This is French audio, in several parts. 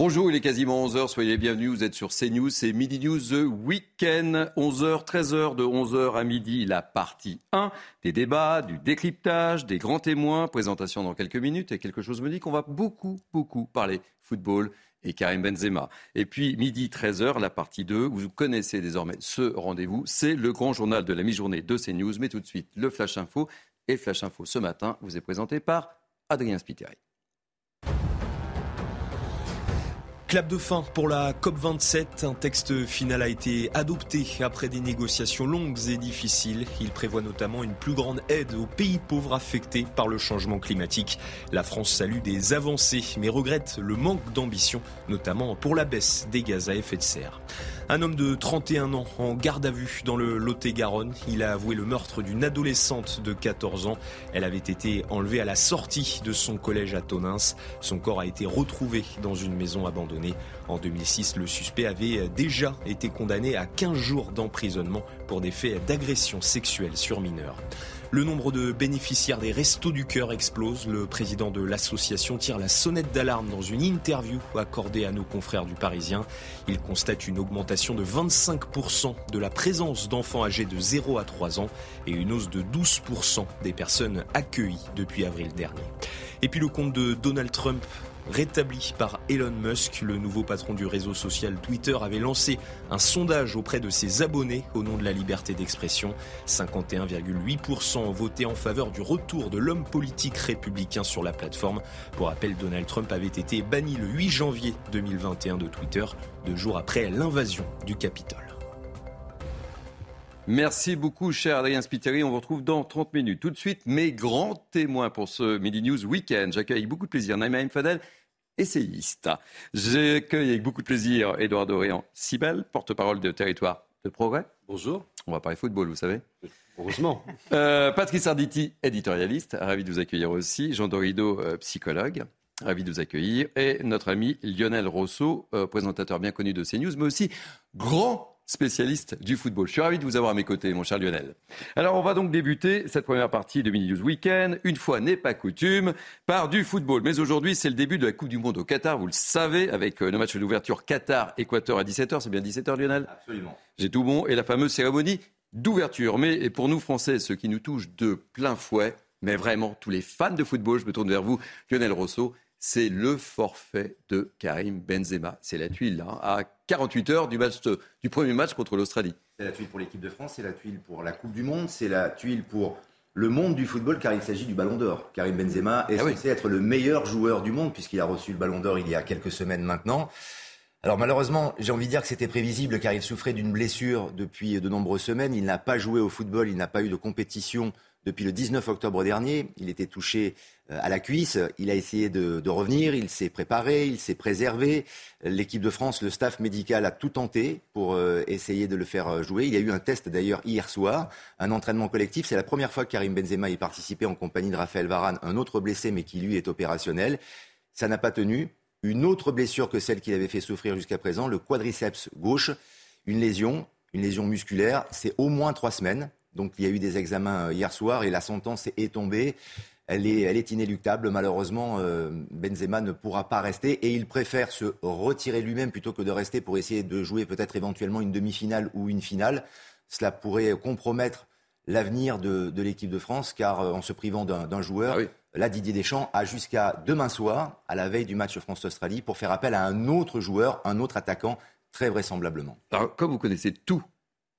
Bonjour, il est quasiment 11h, soyez bienvenus, vous êtes sur CNews, c'est Midi News The Weekend, 11h, 13h, de 11h à midi, la partie 1, des débats, du décryptage, des grands témoins, présentation dans quelques minutes, et quelque chose me dit qu'on va beaucoup, beaucoup parler football et Karim Benzema. Et puis midi 13h, la partie 2, vous connaissez désormais ce rendez-vous, c'est le grand journal de la mi-journée de CNews, mais tout de suite le Flash Info, et Flash Info ce matin vous est présenté par Adrien Spiteri. Clap de fin pour la COP27. Un texte final a été adopté après des négociations longues et difficiles. Il prévoit notamment une plus grande aide aux pays pauvres affectés par le changement climatique. La France salue des avancées mais regrette le manque d'ambition, notamment pour la baisse des gaz à effet de serre. Un homme de 31 ans en garde à vue dans le Lot-et-Garonne. Il a avoué le meurtre d'une adolescente de 14 ans. Elle avait été enlevée à la sortie de son collège à Tonins. Son corps a été retrouvé dans une maison abandonnée. En 2006, le suspect avait déjà été condamné à 15 jours d'emprisonnement pour des faits d'agression sexuelle sur mineurs. Le nombre de bénéficiaires des Restos du Cœur explose. Le président de l'association tire la sonnette d'alarme dans une interview accordée à nos confrères du Parisien. Il constate une augmentation de 25% de la présence d'enfants âgés de 0 à 3 ans et une hausse de 12% des personnes accueillies depuis avril dernier. Et puis le compte de Donald Trump rétabli par Elon Musk. Le nouveau patron du réseau social Twitter avait lancé un sondage auprès de ses abonnés au nom de la liberté d'expression. 51,8% ont voté en faveur du retour de l'homme politique républicain sur la plateforme. Pour rappel, Donald Trump avait été banni le 8 janvier 2021 de Twitter, deux jours après l'invasion du Capitole. Merci beaucoup, cher Adrien Spiteri. On vous retrouve dans 30 minutes. Tout de suite, mes grands témoins pour ce Midi News Weekend. J'accueille beaucoup de plaisir Naïma Fadel, essayiste. J'accueille avec beaucoup de plaisir Édouard Dorian Sibel, porte-parole de Territoire de Progrès. Bonjour. On va parler football, vous savez. Heureusement. Euh, Patrice Arditi, éditorialiste. Ravi de vous accueillir aussi. Jean Dorido, euh, psychologue. Ravi de vous accueillir. Et notre ami Lionel Rousseau, euh, présentateur bien connu de CNews, mais aussi grand spécialiste du football. Je suis ravi de vous avoir à mes côtés, mon cher Lionel. Alors, on va donc débuter cette première partie de Mini News Weekend, une fois n'est pas coutume, par du football. Mais aujourd'hui, c'est le début de la Coupe du Monde au Qatar, vous le savez, avec le match d'ouverture Qatar-Équateur à 17h. C'est bien 17h, Lionel? Absolument. J'ai tout bon. Et la fameuse cérémonie d'ouverture. Mais pour nous, Français, ce qui nous touche de plein fouet, mais vraiment tous les fans de football, je me tourne vers vous, Lionel Rousseau, c'est le forfait de Karim Benzema. C'est la tuile, hein, à 48 heures du, match, du premier match contre l'Australie. C'est la tuile pour l'équipe de France, c'est la tuile pour la Coupe du Monde, c'est la tuile pour le monde du football, car il s'agit du Ballon d'Or. Karim Benzema est ah censé être le meilleur joueur du monde, puisqu'il a reçu le Ballon d'Or il y a quelques semaines maintenant. Alors malheureusement, j'ai envie de dire que c'était prévisible, car il souffrait d'une blessure depuis de nombreuses semaines. Il n'a pas joué au football, il n'a pas eu de compétition depuis le 19 octobre dernier. Il était touché euh, à la cuisse. Il a essayé de, revenir. Il s'est préparé. Il s'est préservé. L'équipe de France, le staff médical a tout tenté pour euh, essayer de le faire euh, jouer. Il y a eu un test d'ailleurs hier soir, un entraînement collectif. C'est la première fois que Karim Benzema y participé en compagnie de Raphaël Varane, un autre blessé mais qui lui est opérationnel. Ça n'a pas tenu. Une autre blessure que celle qu'il avait fait souffrir jusqu'à présent, le quadriceps gauche, une lésion, une lésion musculaire. C'est au moins trois semaines. Donc il y a eu des examens euh, hier soir et la sentence est tombée. Elle est, elle est inéluctable. Malheureusement, euh, Benzema ne pourra pas rester et il préfère se retirer lui-même plutôt que de rester pour essayer de jouer peut-être éventuellement une demi-finale ou une finale. Cela pourrait compromettre l'avenir de, l'équipe de France car euh, en se privant d'un joueur, ah là Didier Deschamps a jusqu'à demain soir, à la veille du match France-Australie, pour faire appel à un autre joueur, un autre attaquant, très vraisemblablement. Alors, comme vous connaissez tout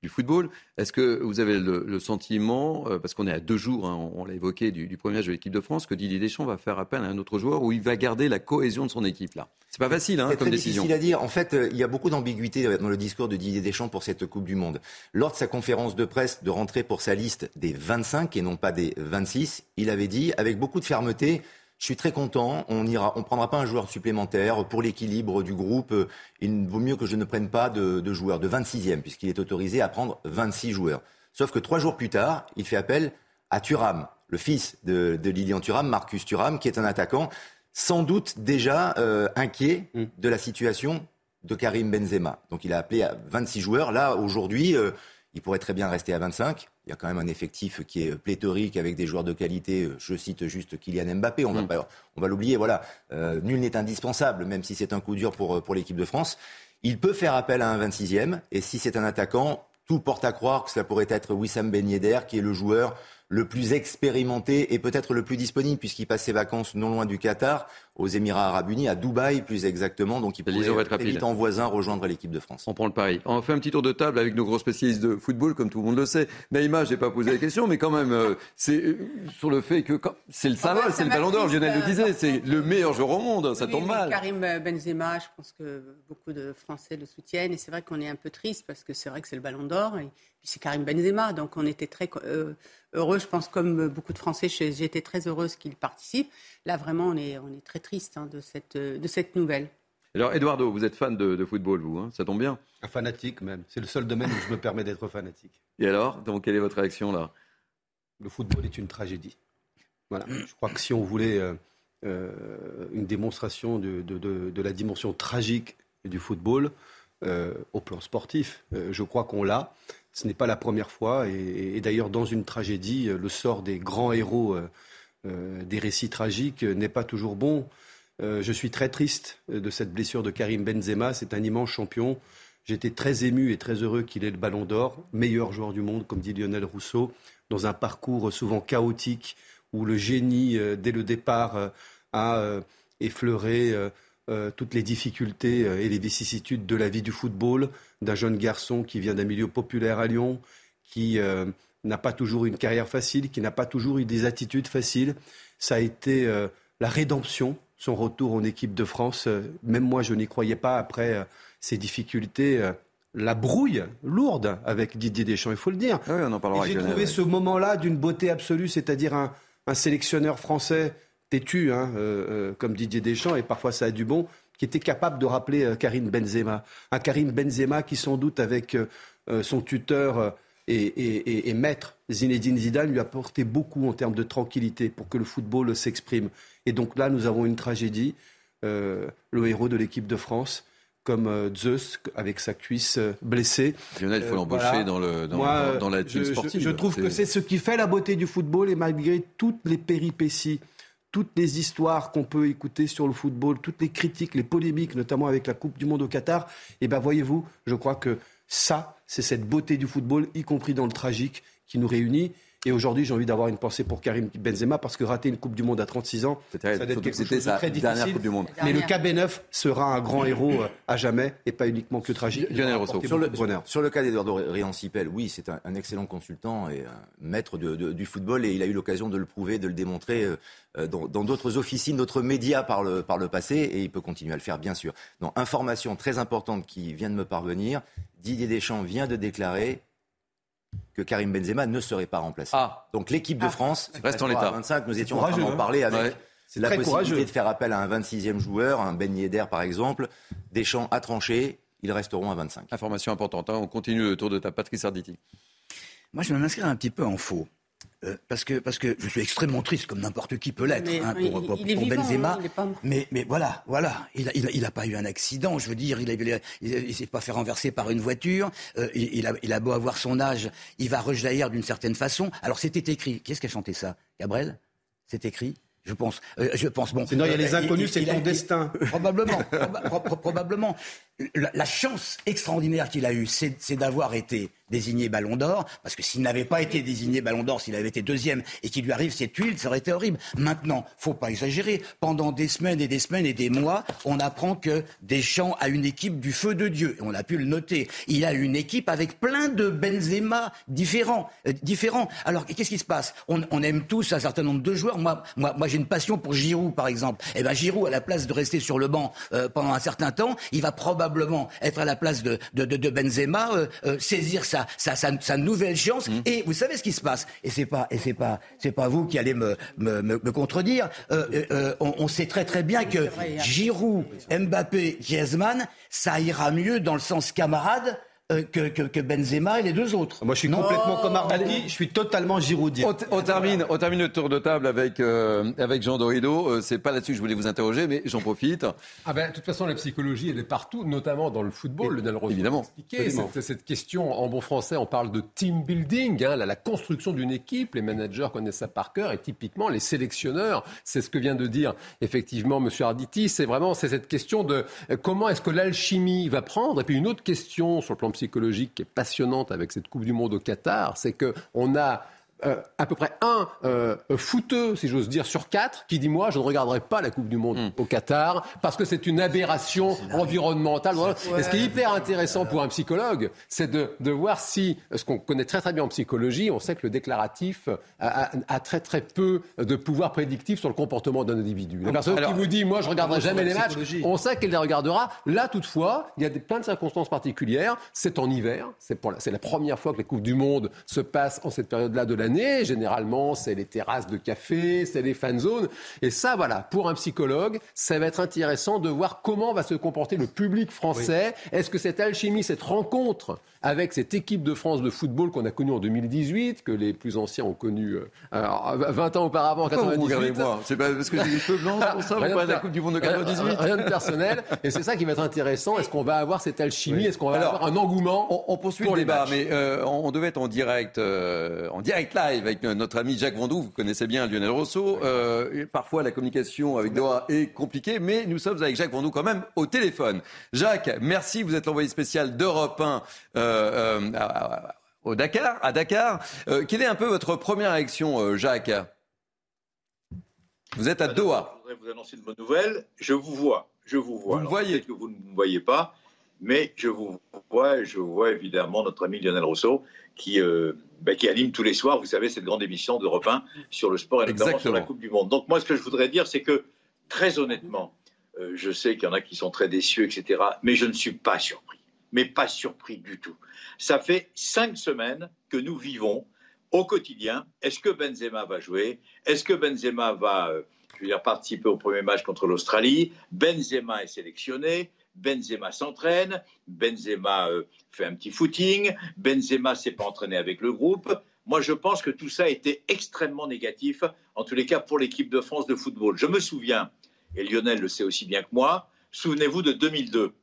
du football. Est-ce que vous avez le, sentiment, euh, parce qu'on est à deux jours, hein, on, l'a évoqué, du, premier match de l'équipe de France, que Didier Deschamps va faire appel à un autre joueur où il va garder la cohésion de son équipe là? C'est pas facile hein, comme décision. C'est difficile à dire. En fait, euh, il y a beaucoup d'ambiguïté dans le discours de Didier Deschamps pour cette Coupe du Monde. Lors de sa conférence de presse de rentrée pour sa liste des 25 et non pas des 26, il avait dit avec beaucoup de fermeté je suis très content. On ira, on prendra pas un joueur supplémentaire pour l'équilibre du groupe. Il vaut mieux que je ne prenne pas de, de joueur de 26e puisqu'il est autorisé à prendre 26 joueurs. Sauf que trois jours plus tard, il fait appel à Thuram, le fils de, de Lilian Thuram, Marcus Thuram, qui est un attaquant sans doute déjà euh, inquiet mm. de la situation de Karim Benzema. Donc il a appelé à 26 joueurs. Là, aujourd'hui, euh, Il pourrait très bien rester à 25. Il y a quand même un effectif qui est pléthorique avec des joueurs de qualité. Je cite juste Kylian Mbappé. On va, mm. on va l'oublier. Voilà, euh, nul n'est indispensable, même si c'est un coup dur pour, pour l'équipe de France. Il peut faire appel à un 26e. Et si c'est un attaquant, tout porte à croire que cela pourrait être Wissam Ben Yedder, qui est le joueur le plus expérimenté et peut-être le plus disponible puisqu'il passe ses vacances non loin du Qatar, aux Émirats Arabes Unis, à Dubaï plus exactement. Donc il pourrait très vite en voisin rejoindre l'équipe de France. On prend le pari. On fait un petit tour de table avec nos gros spécialistes de football, comme tout le monde le sait. Naïma, je n'ai pas posé la question, mais quand même, euh, c'est euh, sur le fait que c'est le symbole, c'est le ballon d'or, Lionel le disait, c'est le meilleur joueur au monde, ça tombe mal. Karim Benzema, je pense que beaucoup de Français le soutiennent, et c'est vrai qu'on est un peu triste parce que c'est vrai que c'est le ballon d'or, et puis c'est Karim Benzema, donc on était très... Euh, heureux, je pense, comme beaucoup de Français, j'ai été très heureuse qu'il participe. Là, vraiment, on est, on est très triste hein, de, cette, de cette nouvelle. Alors, Eduardo, vous êtes fan de, football, vous, hein ça tombe bien Un fanatique, même. C'est le seul domaine où je me permets d'être fanatique. Et alors Donc, quelle est votre réaction, là? Le football est une tragédie. Voilà. Je crois que si on voulait euh, euh, une démonstration de, de, la dimension tragique du football, euh, au plan sportif, je crois qu'on l'a. Ce n'est pas la première fois. Et, d'ailleurs, dans une tragédie, le sort des grands héros euh, euh, des récits tragiques n'est pas toujours bon. Euh, je suis très triste de cette blessure de Karim Benzema. C'est un immense champion. J'étais très ému et très heureux qu'il ait le ballon d'or, meilleur joueur du monde, comme dit Lionel Rousseau, dans un parcours souvent chaotique où le génie, dès le départ, a effleuré euh, toutes les difficultés euh, et les vicissitudes de la vie du football, d'un jeune garçon qui vient d'un milieu populaire à Lyon, qui euh, n'a pas toujours une carrière facile, qui n'a pas toujours eu des attitudes faciles. Ça a été la rédemption, son retour en équipe de France. même moi, je n'y croyais pas après ces difficultés la brouille lourde avec Didier Deschamps, il faut le dire. Ah on en J'ai trouvé ce moment-là d'une beauté absolue, c'est-à-dire un, sélectionneur français têtu, hein, euh, euh, comme Didier Deschamps, et parfois ça a du bon, qui était capable de rappeler euh, Karim Benzema. Un Karim Benzema qui, sans doute, avec son tuteur et, maître Zinedine Zidane, lui a apporté beaucoup en termes de tranquillité pour que le football s'exprime. Et donc là, nous avons une tragédie. le héros de l'équipe de France, comme Zeus avec sa cuisse blessée. Lionel, il faut l'embaucher dans, le, dans, la je, sportive. Je, trouve que c'est ce qui fait la beauté du football et malgré toutes les péripéties toutes les histoires qu'on peut écouter sur le football, toutes les critiques, les polémiques, notamment avec la Coupe du Monde au Qatar, et eh ben voyez-vous, je crois que ça, c'est cette beauté du football, y compris dans le tragique, qui nous réunit. Et aujourd'hui, j'ai envie d'avoir une pensée pour Karim Benzema parce que rater une Coupe du Monde à 36 ans, ça doit être quelque chose de très difficile. Coupe du Monde. Mais le KB9 sera un grand héros euh, à jamais et pas uniquement que tragique. Sur le, sur le cas d'Eduardo Riancipel, oui, c'est un, excellent consultant et un maître du football et il a eu l'occasion de le prouver, de le démontrer euh, dans d'autres officines, d'autres médias par le, par le passé et il peut continuer à le faire, bien sûr. Donc, information très importante qui vient de me parvenir. Didier Deschamps vient de déclarer que Karim Benzema ne serait pas remplacé. Ah. Donc l'équipe de ah. France reste en l'état. 25, nous étions en train d'en parler avec la possibilité de faire appel à un 26e joueur, un Ben Yedder par exemple. Deschamps a tranché, ils resteront à 25. Information importante, hein. on continue le tour de ta Patrice Arditi. Moi je vais m'inscrire un petit peu en faux. Euh, parce que parce que je suis extrêmement triste, comme n'importe qui peut l'être, hein, pour, pour, Benzema. Hein, mais mais voilà, voilà, il a, il, a, pas eu un accident. Je veux dire, il a, il, s'est pas fait renverser par une voiture. Euh, il, a, il a beau avoir son âge, il va rejaillir d'une certaine façon. Alors c'était écrit. Qui est-ce qui a chanté ça Gabriel? C'est écrit. Je pense. Euh, je pense. Bon. Sinon, il y a les inconnus, c'est ton destin. Probablement. probablement. La, chance extraordinaire qu'il a eue, c'est d'avoir été désigné Ballon d'Or, parce que s'il n'avait pas été désigné Ballon d'Or, s'il avait été deuxième et qu'il lui arrive cette huile, ça aurait été horrible. Maintenant, faut pas exagérer. Pendant des semaines et des semaines et des mois, on apprend que Deschamps a une équipe du feu de Dieu. On a pu le noter. Il a une équipe avec plein de Benzema différents. Euh, différents. Alors, qu'est-ce qui se passe? On, on, aime tous un certain nombre de joueurs. Moi, moi, moi j'ai une passion pour Giroud, par exemple. Eh ben, Giroud, à la place de rester sur le banc euh, pendant un certain temps, il va probablement être à la place de, de, de, Benzema, euh, saisir sa sa, nouvelle chance. Mmh. Et vous savez ce qui se passe. Et c'est pas, et c'est pas, c'est pas vous qui allez me, me, me, contredire. Euh, euh, euh, on, sait très très bien que hein. Giroud, Mbappé, Griezmann, ça ira mieux dans le sens camarade euh, que, Benzema et les deux autres. Moi, je suis complètement comme Arditi, je suis totalement giroudien. On, termine, on termine le tour de table avec, euh, avec Jean Dorido. Euh, c'est pas là-dessus que je voulais vous interroger, mais j'en profite. Ah ben, de toute façon, la psychologie, elle est partout, notamment dans le football. Le Rose Évidemment. Cette, cette, question, en bon français, on parle de team building, hein, la, construction d'une équipe. Les managers connaissent ça par cœur et typiquement, les sélectionneurs, c'est ce que vient de dire effectivement M. Arditi. C'est vraiment c'est cette question de comment est-ce que l'alchimie va prendre? Et puis une autre question sur le plan psychologique qui est passionnante avec cette Coupe du Monde au Qatar, c'est qu'on a euh, à peu près un euh, fouteux, si j'ose dire, sur quatre, qui dit moi, je ne regarderai pas la Coupe du Monde hmm. au Qatar parce que c'est une aberration environnementale. Et ce qui est hyper intéressant pour un psychologue, c'est de, de, voir si, ce qu'on connaît très très bien en psychologie, on sait que le déclaratif a, a, très très peu de pouvoir prédictif sur le comportement d'un individu. La personne qui vous dit moi, je regarderai jamais les matchs, on sait qu'elle les regardera. Là, toutefois, il y a des, plein de circonstances particulières. C'est en hiver, c'est la, la première fois que les Coupes du Monde se passent en cette période-là de l'année Généralement, c'est les terrasses de café, c'est les fan zones. Et ça, voilà, pour un psychologue, ça va être intéressant de voir comment va se comporter le public français. Est-ce que cette alchimie, cette rencontre avec cette équipe de France de football qu'on a connue en 2018, que les plus anciens ont connue 20 ans auparavant, en 98. moi? C'est pas parce que j'ai les cheveux blancs, pour ça, rien de la Coupe du Monde de 98 Rien de personnel. Et c'est ça qui va être intéressant. Est-ce qu'on va avoir cette alchimie? Est-ce qu'on va avoir un engouement On, poursuit le débat, mais euh, on, devait être en direct, euh, en direct live avec notre ami Jacques Vendou. Vous connaissez bien Lionel Rousseau. Euh, parfois, la communication avec Doha est compliquée, mais nous sommes avec Jacques Vendou quand même au téléphone. Jacques, merci. Vous êtes l'envoyé spécial d'Europe 1 euh, euh, au Dakar, à Dakar. Euh, quelle est un peu votre première réaction, Jacques? Vous êtes à Doha. Je voudrais vous annoncer une bonne nouvelle. Je vous vois. Je vous vois. Vous me voyez que vous ne me voyez pas, mais je vous vois. Je vois évidemment notre ami Lionel Rousseau qui, bah, qui anime tous les soirs, vous savez, cette grande émission d'Europe 1 sur le sport et notamment sur la Coupe du Monde. Donc moi, ce que je voudrais dire, c'est que très honnêtement, je sais qu'il y en a qui sont très déçus, etc. Mais je ne suis pas surpris mais pas surpris du tout. Ça fait cinq semaines que nous vivons au quotidien. Est-ce que Benzema va jouer? Est-ce que Benzema va euh, je veux dire, participer au premier match contre l'Australie? Benzema est sélectionné. Benzema s'entraîne, Benzema euh, fait un petit footing, Benzema s'est pas entraîné avec le groupe. Moi, je pense que tout ça a été extrêmement négatif, en tous les cas pour l'équipe de France de football. Je me souviens, et Lionel le sait aussi bien que moi, souvenez-vous de 2002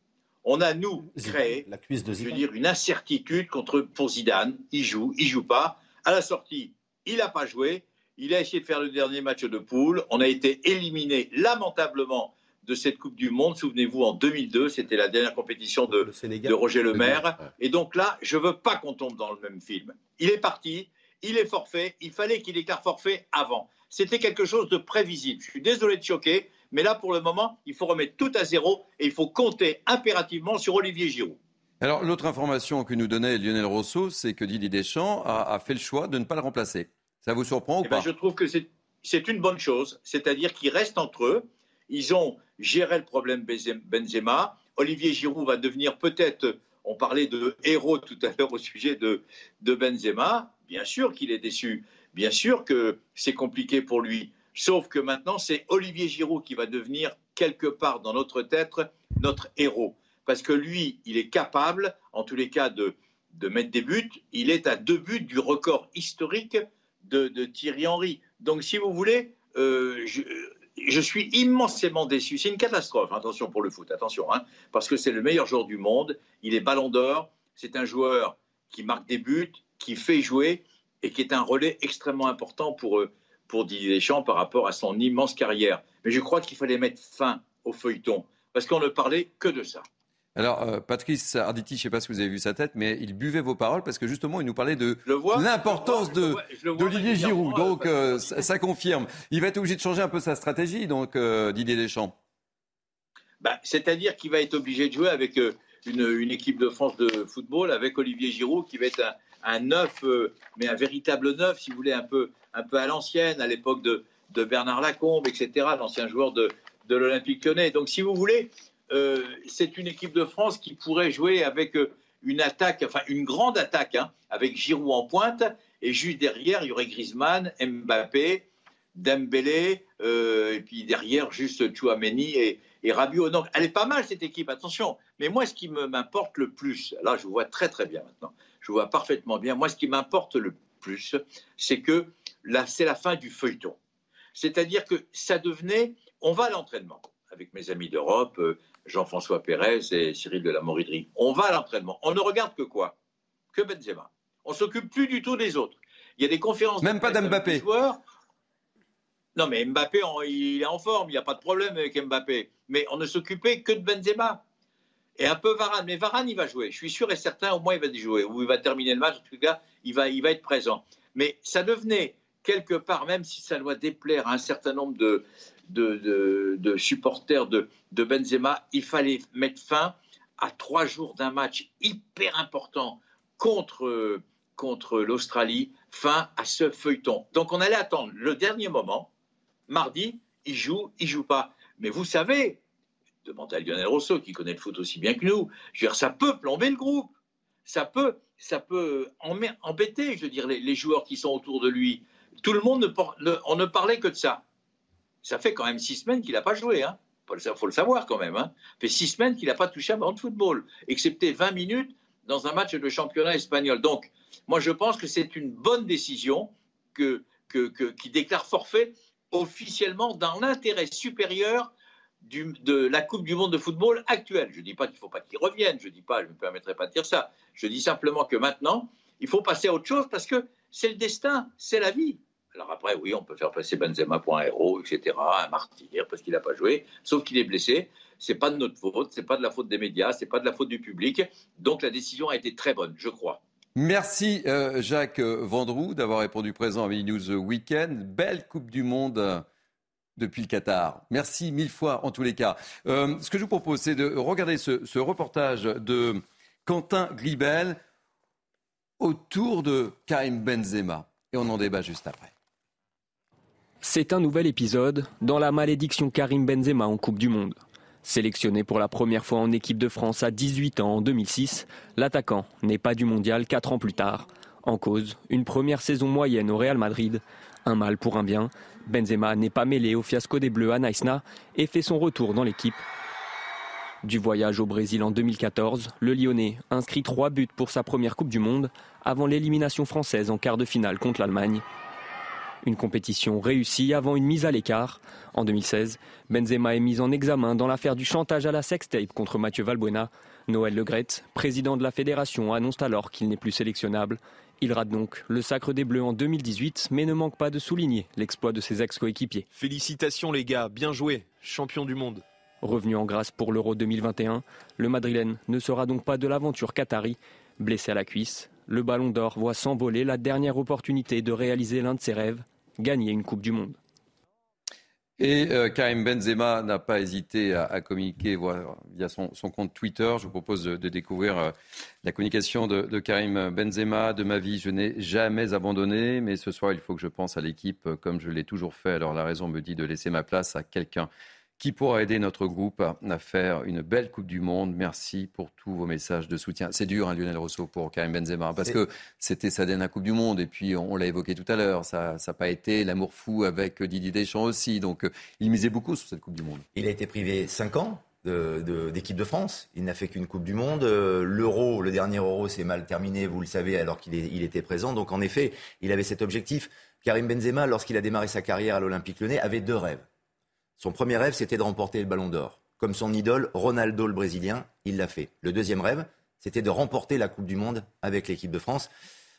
on a, nous, créé, la cuisse de je veux dire, une incertitude contre, pour Zidane. Il joue, il joue pas. À la sortie, il n'a pas joué. Il a essayé de faire le dernier match de poule. On a été éliminé lamentablement de cette Coupe du Monde. Souvenez-vous, en 2002, c'était la dernière compétition de, de Roger Lemaire. Et donc là, je ne veux pas qu'on tombe dans le même film. Il est parti, il est forfait. Il fallait qu'il déclare forfait avant. C'était quelque chose de prévisible. Je suis désolé de choquer, mais là, pour le moment, il faut remettre tout à zéro et il faut compter impérativement sur Olivier Giroud. Alors, l'autre information que nous donnait Lionel Rousseau, c'est que Didier Deschamps a, fait le choix de ne pas le remplacer. Ça vous surprend ou eh ben, pas? Je trouve que c'est une bonne chose. C'est-à-dire qu'ils restent entre eux. Ils ont géré le problème Benzema. Olivier Giroud va devenir peut-être, on parlait de héros tout à l'heure au sujet de, Benzema. Bien sûr qu'il est déçu. Bien sûr que c'est compliqué pour lui. Sauf que maintenant, c'est Olivier Giroud qui va devenir, quelque part dans notre tête, notre héros. Parce que lui, il est capable, en tous les cas, de, mettre des buts. Il est à deux buts du record historique de, Thierry Henry. Donc, si vous voulez, euh, suis immensément déçu. C'est une catastrophe, attention pour le foot, attention, hein, parce que c'est le meilleur joueur du monde. Il est ballon d'or. C'est un joueur qui marque des buts, qui fait jouer et qui est un relais extrêmement important pour eux pour Didier Deschamps par rapport à son immense carrière. Mais je crois qu'il fallait mettre fin au feuilleton, parce qu'on ne parlait que de ça. Alors, euh, Patrice Arditi, je ne sais pas si vous avez vu sa tête, mais il buvait vos paroles parce que justement, il nous parlait de l'importance d'Olivier Giroud. Donc, euh, ça, confirme. Il va être obligé de changer un peu sa stratégie, donc, euh, Didier Deschamps. Bah, c'est-à-dire qu'il va être obligé de jouer avec une, une, équipe de France de football, avec Olivier Giroud, qui va être un, un neuf, mais un véritable neuf, si vous voulez, un peu, un peu à l'ancienne, à l'époque de, de, Bernard Lacombe, etc., l'ancien joueur de, de l'Olympique lyonnais. Donc, si vous voulez, euh, c'est une équipe de France qui pourrait jouer avec euh, une attaque, enfin une grande attaque, hein, avec Giroud en pointe, et juste derrière, il y aurait Griezmann, Mbappé, Dembélé, et puis derrière, juste Chouameni et, et Rabiot. Donc, elle est pas mal cette équipe, attention. Mais moi, ce qui m'importe le plus, là, je vois très très bien maintenant, je vois parfaitement bien. Moi, ce qui m'importe le plus, c'est que c'est la fin du feuilleton. C'est-à-dire que ça devenait, on va à l'entraînement avec mes amis d'Europe, euh, Jean-François Pérez et Cyril de la. On va à l'entraînement. On ne regarde que quoi? Que Benzema. On s'occupe plus du tout des autres. Il y a des conférences. Même pas d'Mbappé. Non, mais Mbappé, il est en forme, il n'y a pas de problème avec Mbappé. Mais on ne s'occupait que de Benzema. Et un peu Varane. Mais Varane, il va jouer. Je suis sûr et certain, au moins, il va y jouer. Ou il va terminer le match. En tout cas, il va, il va être présent. Mais ça devenait, quelque part, même si ça doit déplaire à un certain nombre de, de, supporters de, Benzema, il fallait mettre fin à trois jours d'un match hyper important contre, contre l'Australie, fin à ce feuilleton. Donc on allait attendre le dernier moment mardi, il joue, il joue pas. Mais vous savez, demandez à Lionel Rousseau, qui connaît le foot aussi bien que nous, je veux dire, ça peut plomber le groupe. Ça peut, ça peut embêter, je veux dire, les, joueurs qui sont autour de lui. Tout le monde, on ne parlait que de ça. Ça fait quand même six semaines qu'il n'a pas joué. Hein. Il faut le savoir quand même. Hein. Ça fait six semaines qu'il n'a pas touché un ballon de football, excepté 20 minutes dans un match de championnat espagnol. Donc, moi, je pense que c'est une bonne décision que, qui déclare forfait officiellement dans l'intérêt supérieur de la Coupe du Monde de football actuelle. Je ne dis pas qu'il ne faut pas qu'il revienne, je dis pas, je ne me permettrai pas de dire ça. Je dis simplement que maintenant, il faut passer à autre chose parce que c'est le destin, c'est la vie. Alors après, oui, on peut faire passer Benzema pour un héros, etc., un martyr parce qu'il n'a pas joué, sauf qu'il est blessé. C'est pas de notre faute, c'est pas de la faute des médias, c'est pas de la faute du public. Donc la décision a été très bonne, je crois. Merci euh, Jacques Vendroux d'avoir répondu présent à News Weekend. Belle Coupe du Monde euh, depuis le Qatar. Merci mille fois en tous les cas. Euh, ce que je vous propose, c'est de regarder ce, reportage de Quentin Gribel autour de Karim Benzema. Et on en débat juste après. C'est un nouvel épisode dans la malédiction Karim Benzema en Coupe du Monde. Sélectionné pour la première fois en équipe de France à 18 ans en 2006, l'attaquant n'est pas du mondial 4 ans plus tard. En cause, une première saison moyenne au Real Madrid. Un mal pour un bien. Benzema n'est pas mêlé au fiasco des Bleus à Naïsna et fait son retour dans l'équipe. Du voyage au Brésil en 2014, le Lyonnais inscrit trois buts pour sa première Coupe du Monde avant l'élimination française en quart de finale contre l'Allemagne. Une compétition réussie avant une mise à l'écart. En 2016, Benzema est mis en examen dans l'affaire du chantage à la sextape contre Mathieu Valbuena. Noël Legrette, président de la fédération, annonce alors qu'il n'est plus sélectionnable. Il rate donc le sacre des Bleus en 2018, mais ne manque pas de souligner l'exploit de ses ex-coéquipiers. Félicitations les gars, bien joué, champion du monde. Revenu en grâce pour l'Euro 2021, le Madrilène ne sera donc pas de l'aventure qatari. Blessé à la cuisse, le Ballon d'Or voit s'envoler la dernière opportunité de réaliser l'un de ses rêves, gagner une Coupe du Monde. Et euh, Karim Benzema n'a pas hésité à, communiquer via son, compte Twitter. Je vous propose de, découvrir euh, la communication de, de, Karim Benzema. De ma vie, je n'ai jamais abandonné, mais ce soir, il faut que je pense à l'équipe euh, comme je l'ai toujours fait. Alors la raison me dit de laisser ma place à quelqu'un qui pourra aider notre groupe à faire une belle Coupe du Monde? Merci pour tous vos messages de soutien. C'est dur, hein, Lionel Rousseau, pour Karim Benzema, parce que c'était sa dernière Coupe du Monde. Et puis, on, l'a évoqué tout à l'heure, ça n'a pas été l'amour fou avec Didier Deschamps aussi. Donc, euh, il misait beaucoup sur cette Coupe du Monde. Il a été privé 5 ans d'équipe de, France. Il n'a fait qu'une Coupe du Monde. Euh, L'Euro, le dernier Euro, s'est mal terminé, vous le savez, alors qu'il il était présent. Donc en effet, il avait cet objectif. Karim Benzema, lorsqu'il a démarré sa carrière à l'Olympique Lyonnais, avait deux rêves. Son premier rêve, c'était de remporter le ballon d'or. Comme son idole, Ronaldo le Brésilien, il l'a fait. Le deuxième rêve, c'était de remporter la Coupe du Monde avec l'équipe de France.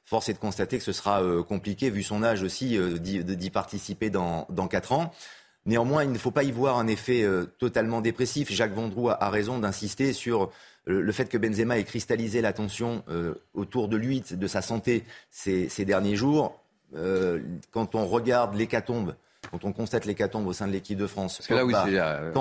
Force est de constater que ce sera euh, compliqué, vu son âge aussi, euh, d'y participer dans, dans 4 ans. Néanmoins, il ne faut pas y voir un effet euh, totalement dépressif. Jacques Vendroux a, raison d'insister sur le fait que Benzema ait cristallisé l'attention autour de lui, de sa santé ces, ces derniers jours. quand on regarde l'hécatombe quand on constate l'hécatombe au sein de l'équipe de France, Parce que là, oui, c'est euh,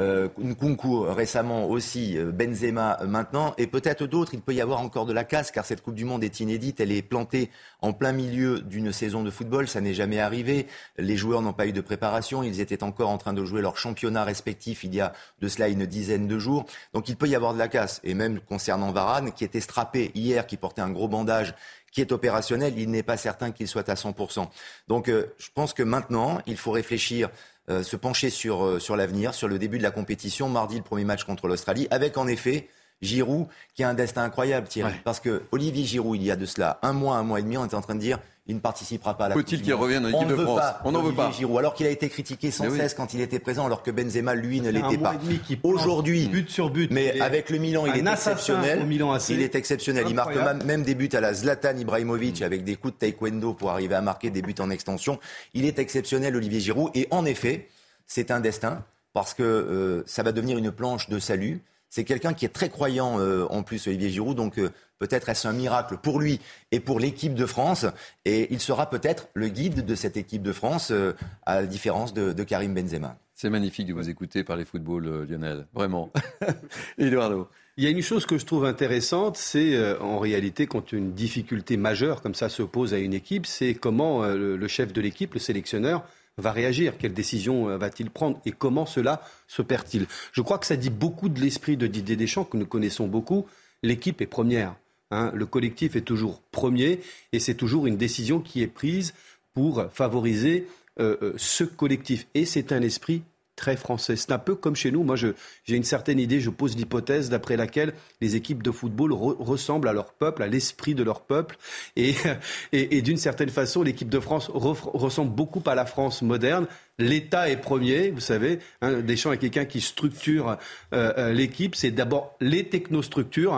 euh, Nkunku récemment aussi, euh, Benzema maintenant, et peut-être d'autres. Il peut y avoir encore de la casse car cette Coupe du Monde est inédite. Elle est plantée en plein milieu d'une saison de football. Ça n'est jamais arrivé. Les joueurs n'ont pas eu de préparation. Ils étaient encore en train de jouer leur championnat respectif il y a de cela une dizaine de jours. Donc il peut y avoir de la casse. Et même concernant Varane, qui était strappé hier, qui portait un gros bandage qui est opérationnel, il n'est pas certain qu'il soit à 100%. Donc euh, je pense que maintenant, il faut réfléchir se pencher sur, sur l'avenir, sur le début de la compétition. Mardi, le premier match contre l'Australie, avec en effet Giroud, qui a un destin incroyable, Thierry. Parce que Olivier Giroud, il y a de cela un mois, un mois et demi, on était en train de dire il ne participera pas à la Faut-il qu'il revienne en équipe de France On n'en veut pas. Giroud, alors qu'il a été critiqué sans cesse quand il était présent, alors que Benzema, lui, ne l'était pas. Aujourd'hui, but sur but. Mais avec le Milan, il est exceptionnel. il est exceptionnel. Il marque même des buts à la Zlatan Ibrahimovic avec des coups de taekwondo pour arriver à marquer des buts en extension. Il est exceptionnel, Olivier Giroud. Et en effet, c'est un destin parce que euh, ça va devenir une planche de salut. C'est quelqu'un qui est très croyant euh, en plus, Olivier Giroud. Donc euh, peut-être est-ce un miracle pour lui et pour l'équipe de France. Et il sera peut-être le guide de cette équipe de France, euh, à la différence de, Karim Benzema. C'est magnifique de vous écouter parler football, Lionel. Vraiment. Eduardo. Il y a une chose que je trouve intéressante, c'est en réalité quand une difficulté majeure comme ça se pose à une équipe, c'est comment le chef de l'équipe, le sélectionneur, va réagir Quelle décision euh, va-t-il prendre Et comment cela se perd-il? Je crois que ça dit beaucoup de l'esprit de Didier Deschamps, que nous connaissons beaucoup. L'équipe est première. Hein. Le collectif est toujours premier et c'est toujours une décision qui est prise pour favoriser euh, euh, ce collectif. Et c'est un esprit très français. C'est un peu comme chez nous. Moi, j'ai une certaine idée, je pose l'hypothèse d'après laquelle les équipes de football ressemblent à leur peuple, à l'esprit de leur peuple. Et, et, d'une certaine façon, l'équipe de France ressemble beaucoup à la France moderne. L'État est premier, vous savez. Hein, Deschamps est quelqu'un qui structure euh, euh, l'équipe. C'est d'abord les technostructures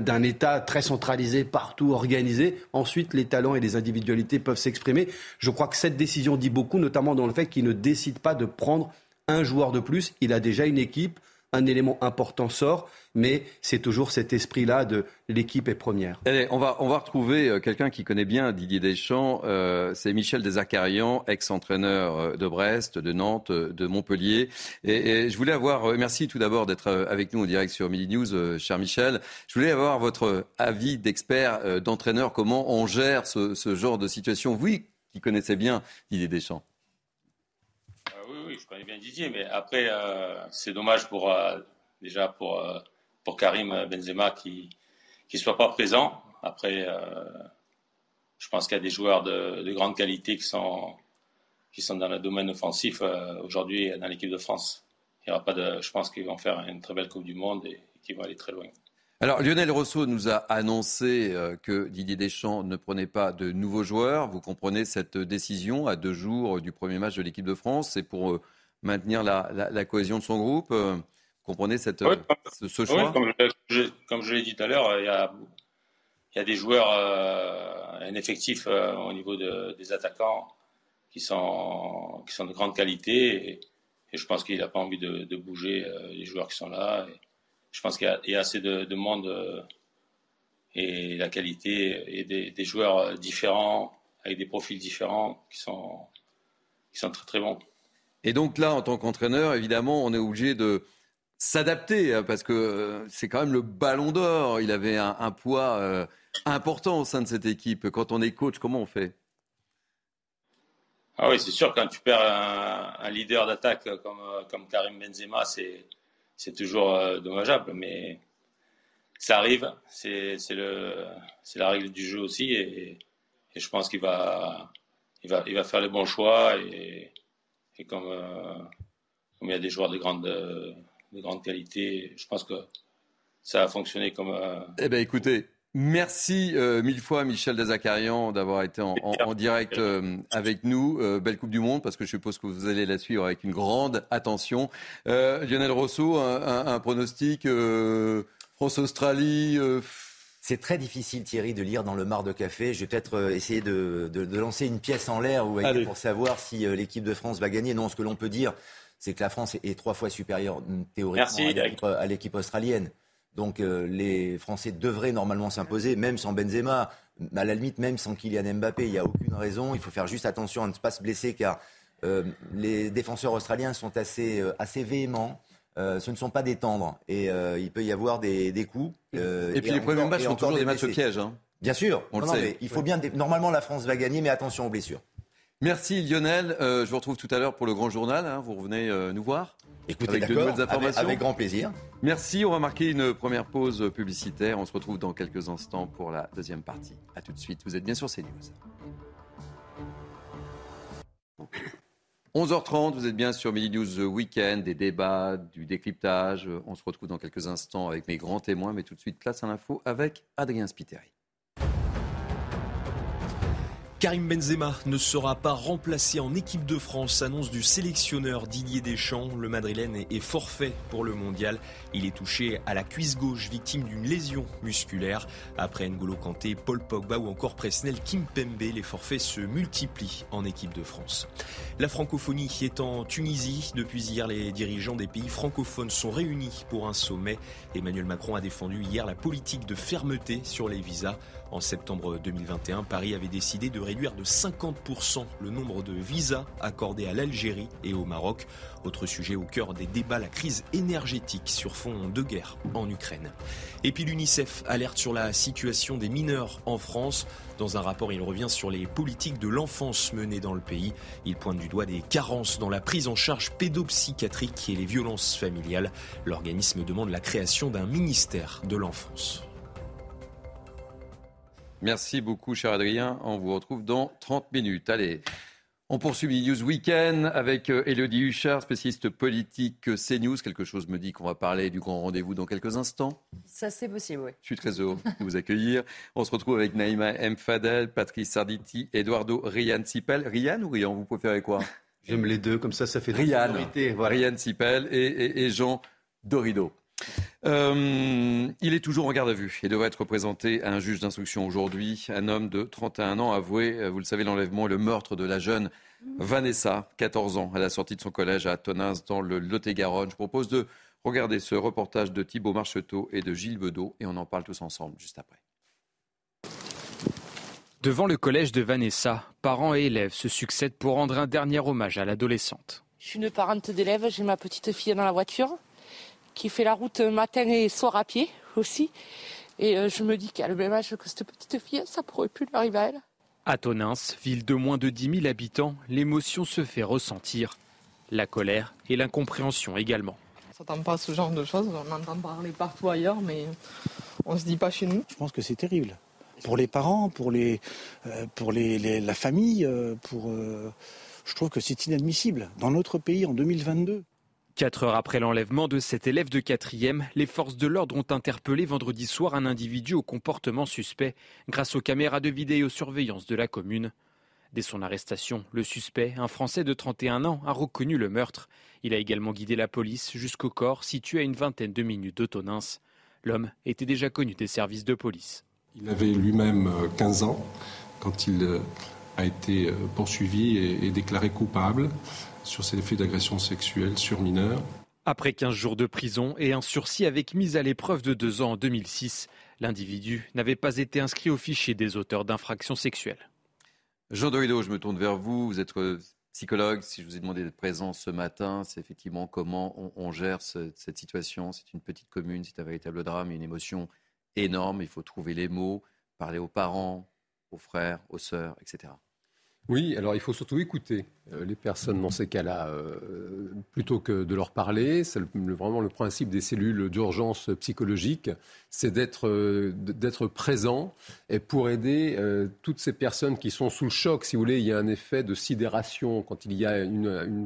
d'un État très centralisé, partout organisé. Ensuite, les talents et les individualités peuvent s'exprimer. Je crois que cette décision dit beaucoup, notamment dans le fait qu'il ne décide pas de prendre un joueur de plus, il a déjà une équipe, un élément important sort, mais c'est toujours cet esprit-là de l'équipe est première. Allez, on va, on va retrouver euh, quelqu'un qui connaît bien Didier Deschamps, euh, c'est Michel Desacarian, ex-entraîneur euh, de Brest, de Nantes, de Montpellier. Et, je voulais avoir, merci tout d'abord d'être avec nous en direct sur Midi News, cher Michel. Je voulais avoir votre avis d'expert, d'entraîneur, comment on gère ce, ce genre de situation. Vous qui connaissez bien Didier Deschamps je connais bien Didier, mais après, euh, c'est dommage pour, euh, déjà pour, euh, pour Karim Benzema qui ne soit pas présent. Après, je pense qu'il y a des joueurs de, de, grande qualité qui sont, qui sont dans le domaine offensif aujourd'hui dans l'équipe de France. Il y aura pas de, je pense qu'ils vont faire une très belle Coupe du Monde et, et qu'ils vont aller très loin. Alors Lionel Rousseau nous a annoncé que Didier Deschamps ne prenait pas de nouveaux joueurs. Vous comprenez cette décision à deux jours du premier match de l'équipe de France. C'est pour maintenir la, cohésion de son groupe euh, comprenez cette, ce, choix? comme, je, l'ai dit tout à l'heure, il y a, il y a des joueurs, euh, un effectif euh, au niveau des attaquants qui sont, qui sont de grande qualité. Et, je pense qu'il n'a pas envie de, bouger les joueurs qui sont là. Je pense qu'il y, a assez de, monde et la qualité et des, des, joueurs différents, avec des profils différents, qui sont, qui sont très très bons. Et donc là, en tant qu'entraîneur, évidemment, on est obligé de s'adapter, hein, parce que euh, c'est quand même le ballon d'or. Il avait un, poids euh, important au sein de cette équipe. Quand on est coach, comment on fait? Ah oui, c'est sûr, quand tu perds un, leader d'attaque comme, comme, Karim Benzema, c'est, c'est toujours euh, dommageable, mais ça arrive, c'est, la règle du jeu aussi, et, je pense qu'il va, il va, il va faire les bons choix, et, et comme, euh, comme il y a des joueurs de grande, de grande qualité, je pense que ça a fonctionné comme. Euh, eh bien, écoutez. Merci euh, mille fois Michel Dazakarian d'avoir été en, en, direct avec nous. belle Coupe du Monde parce que je suppose que vous allez la suivre avec une grande attention. Lionel Rousseau, un, un pronostic France-Australie c'est très difficile, Thierry, de lire dans le mar de café. Je vais peut-être euh, essayer de, lancer une pièce en l'air pour savoir si euh, l'équipe de France va gagner. Non, ce que l'on peut dire, c'est que la France est trois fois supérieure théoriquement à l'équipe australienne. Donc euh, les Français devraient normalement s'imposer, même sans Benzema, à la limite même sans Kylian Mbappé. Il n'y a aucune raison. Il faut faire juste attention à ne pas se blesser car les défenseurs australiens sont assez, assez véhéments. Euh, ce ne sont pas des tendres et euh, il peut y avoir des, coups. Euh, et puis les premiers matchs sont toujours des, matchs pièges. Hein. Bien sûr, on le sait. il faut bien. Normalement, la France va gagner, mais attention aux blessures. Merci Lionel. je vous retrouve tout à l'heure pour le grand journal. Hein. Vous revenez nous voir. Écoutez, avec de nouvelles informations. Avec, grand plaisir. Merci. On va marquer une première pause publicitaire. On se retrouve dans quelques instants pour la deuxième partie. A tout de suite. Vous êtes bien sur CNews. 11h30, vous êtes bien sur Midi News Weekend, des débats, du décryptage. On se retrouve dans quelques instants avec mes grands témoins, mais tout de suite, place à l'info avec Adrien Spiteri. Karim Benzema ne sera pas remplacé en équipe de France, annonce du sélectionneur Didier Deschamps. Le Madrilène est forfait pour le mondial. Il est touché à la cuisse gauche, victime d'une lésion musculaire. Après N'Golo Kanté, Paul Pogba ou encore Presnel Kimpembe, les forfaits se multiplient en équipe de France. La francophonie est en Tunisie. Depuis hier, les dirigeants des pays francophones sont réunis pour un sommet. Emmanuel Macron a défendu hier la politique de fermeté sur les visas. En septembre 2021, Paris avait décidé de réduire de 50% le nombre de visas accordés à l'Algérie et au Maroc. Autre sujet au cœur des débats, la crise énergétique sur fond de guerre en Ukraine. Et puis l'UNICEF alerte sur la situation des mineurs en France. Dans un rapport, il revient sur les politiques de l'enfance menées dans le pays. Il pointe du doigt des carences dans la prise en charge pédopsychiatrique et les violences familiales. L'organisme demande la création d'un ministère de l'enfance. Merci beaucoup, cher Adrien. On vous retrouve dans 30 minutes. Allez. On poursuit News Weekend avec euh, Elodie Huchard, spécialiste politique CNews. Quelque chose me dit qu'on va parler du grand rendez-vous dans quelques instants. Ça, c'est possible, oui. Je suis très heureux de vous accueillir. On se retrouve avec Naïma M. Fadel, Patrice Sarditi, Eduardo Rian Sipel. Rian ou Rian, vous préférez quoi? J'aime les deux, comme ça, ça fait Rian, voilà. Rian Sipel et Jean Dorido. Euh, il est toujours en garde à vue et devrait être présenté à un juge d'instruction aujourd'hui. Un homme de 31 ans a avoué, euh, vous le savez, l'enlèvement et le meurtre de la jeune Vanessa, 14 ans, à la sortie de son collège à Tonins dans le Lot-et-Garonne. Je propose de regarder ce reportage de Thibault Marcheteau et de Gilles Bedeau et on en parle tous ensemble juste après. Devant le collège de Vanessa, parents et élèves se succèdent pour rendre un dernier hommage à l'adolescente. Je suis une parente d'élèves, j'ai ma petite fille dans la voiture qui fait la route matin et soir à pied aussi. Et euh, je me dis qu'à le même âge que cette petite fille, ça pourrait plus lui arriver à elle. À Tonins, ville de moins de 10 000 habitants, l'émotion se fait ressentir. La colère et l'incompréhension également. On ne s'attend pas à ce genre de choses, on entend parler partout ailleurs, mais on ne se dit pas chez nous. Je pense que c'est terrible. Pour les parents, pour, les, euh, pour les, la famille, euh, pour, je trouve que c'est inadmissible. Dans notre pays, en 2022. Quatre heures après l'enlèvement de cet élève de quatrième, les forces de l'ordre ont interpellé vendredi soir un individu au comportement suspect grâce aux caméras de vidéosurveillance de la commune. Dès son arrestation, le suspect, un Français de 31 ans, a reconnu le meurtre. Il a également guidé la police jusqu'au corps situé à une vingtaine de minutes d'Autonins. L'homme était déjà connu des services de police. Il avait lui-même 15 ans quand il euh, a été euh, poursuivi et déclaré coupable sur ces faits d'agression sexuelle sur mineurs. Après 15 jours de prison et un sursis avec mise à l'épreuve de deux ans en 2006, l'individu n'avait pas été inscrit au fichier des auteurs d'infractions sexuelles. Jean Dorido, je me tourne vers vous. Vous êtes euh, psychologue. Si je vous ai demandé d'être présent ce matin, c'est effectivement comment on, gère cette situation. C'est une petite commune, c'est un véritable drame, une émotion énorme. Il faut trouver les mots, parler aux parents, aux frères, aux sœurs, etc. Oui, alors il faut surtout écouter euh, les personnes dans ces cas-là, euh, plutôt que de leur parler. C'est vraiment le principe des cellules d'urgence psychologique, c'est d'être euh, présent et pour aider toutes ces personnes qui sont sous le choc. Si vous voulez, il y a un effet de sidération quand il y a une,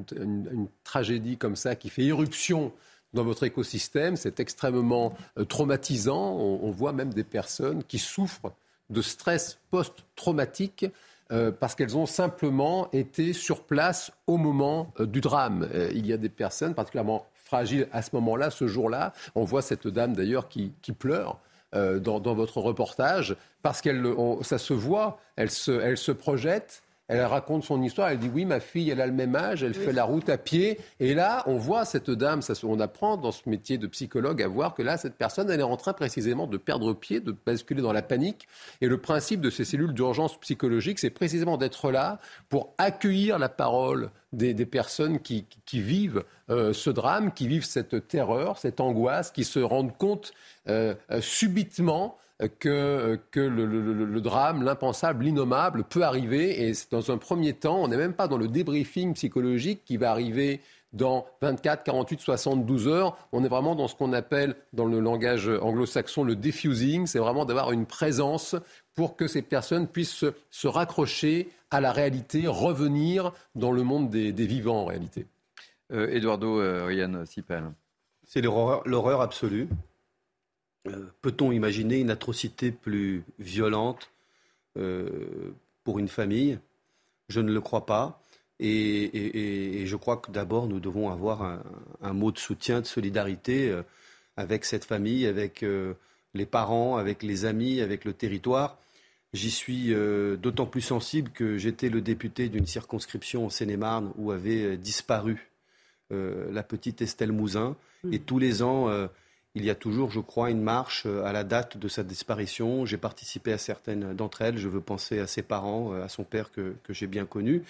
tragédie comme ça qui fait irruption dans votre écosystème. C'est extrêmement traumatisant. on voit même des personnes qui souffrent de stress post-traumatique euh, parce qu'elles ont simplement été sur place au moment euh, du drame. Euh, il y a des personnes particulièrement fragiles à ce moment-là, ce jour-là. On voit cette dame d'ailleurs qui, pleure. Dans, votre reportage, parce qu'elle, ça se voit, elle se, elle se projette, elle raconte son histoire. Elle dit oui, ma fille, elle a le même âge, elle fait la route à pied. Et là, on voit cette dame, ça, on apprend dans ce métier de psychologue à voir que là, cette personne, elle est en train précisément de perdre pied, de basculer dans la panique. Et le principe de ces cellules d'urgence psychologique, c'est précisément d'être là pour accueillir la parole des, personnes qui, vivent euh, ce drame, qui vivent cette terreur, cette angoisse, qui se rendent compte euh, euh, subitement que, que le, drame, l'impensable, l'innommable peut arriver. Et dans un premier temps, on n'est même pas dans le débriefing psychologique qui va arriver dans 24, 48, 72 heures. On est vraiment dans ce qu'on appelle, dans le langage anglo-saxon, le diffusing. C'est vraiment d'avoir une présence pour que ces personnes puissent se, raccrocher à la réalité, revenir dans le monde des, vivants en réalité. Euh, Eduardo euh, Ryan Sipel. C'est l'horreur absolue. Euh, peut-on imaginer une atrocité plus violente pour une famille? Je ne le crois pas. Et, je crois que d'abord, nous devons avoir un, mot de soutien, de solidarité avec cette famille, avec les parents, avec les amis, avec le territoire. J'y suis euh, d'autant plus sensible que j'étais le député d'une circonscription au Seine-et-Marne où avait euh, disparu euh, la petite Estelle Mouzin. Mm. Et tous les ans, il y a toujours, je crois, une marche à la date de sa disparition. J'ai participé à certaines d'entre elles. Je veux penser à ses parents, à son père que j'ai bien connu.